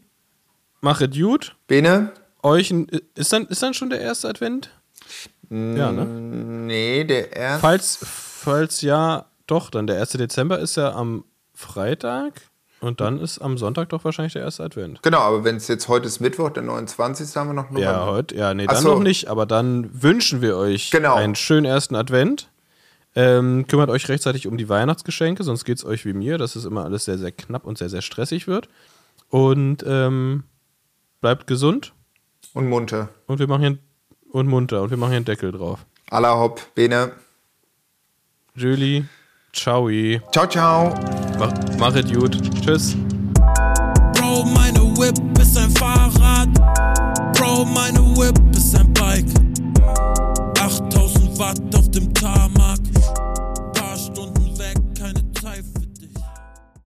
mach es gut. Bene? Euch ein, ist dann ist dann schon der erste Advent? Ja, ne? Nee, der erste. Falls falls ja, doch, dann der 1. Dezember ist ja am Freitag und dann ist am Sonntag doch wahrscheinlich der erste Advent. Genau, aber wenn es jetzt heute ist Mittwoch, der 29. haben wir noch November. Ja, heute, ja, nee, dann so. noch nicht, aber dann wünschen wir euch Genau. einen schönen ersten Advent. Ähm, kümmert euch rechtzeitig um die Weihnachtsgeschenke, sonst geht es euch wie mir, dass es immer alles sehr, sehr knapp und sehr, sehr stressig wird. Und ähm, bleibt gesund Und munter. und wir machen hier und munter und wir machen hier einen Deckel drauf. Alla hopp, Bene. Julie, ciao. Ciao, ciao. Mach, mach es gut. Tschüss. Bro, meine Whip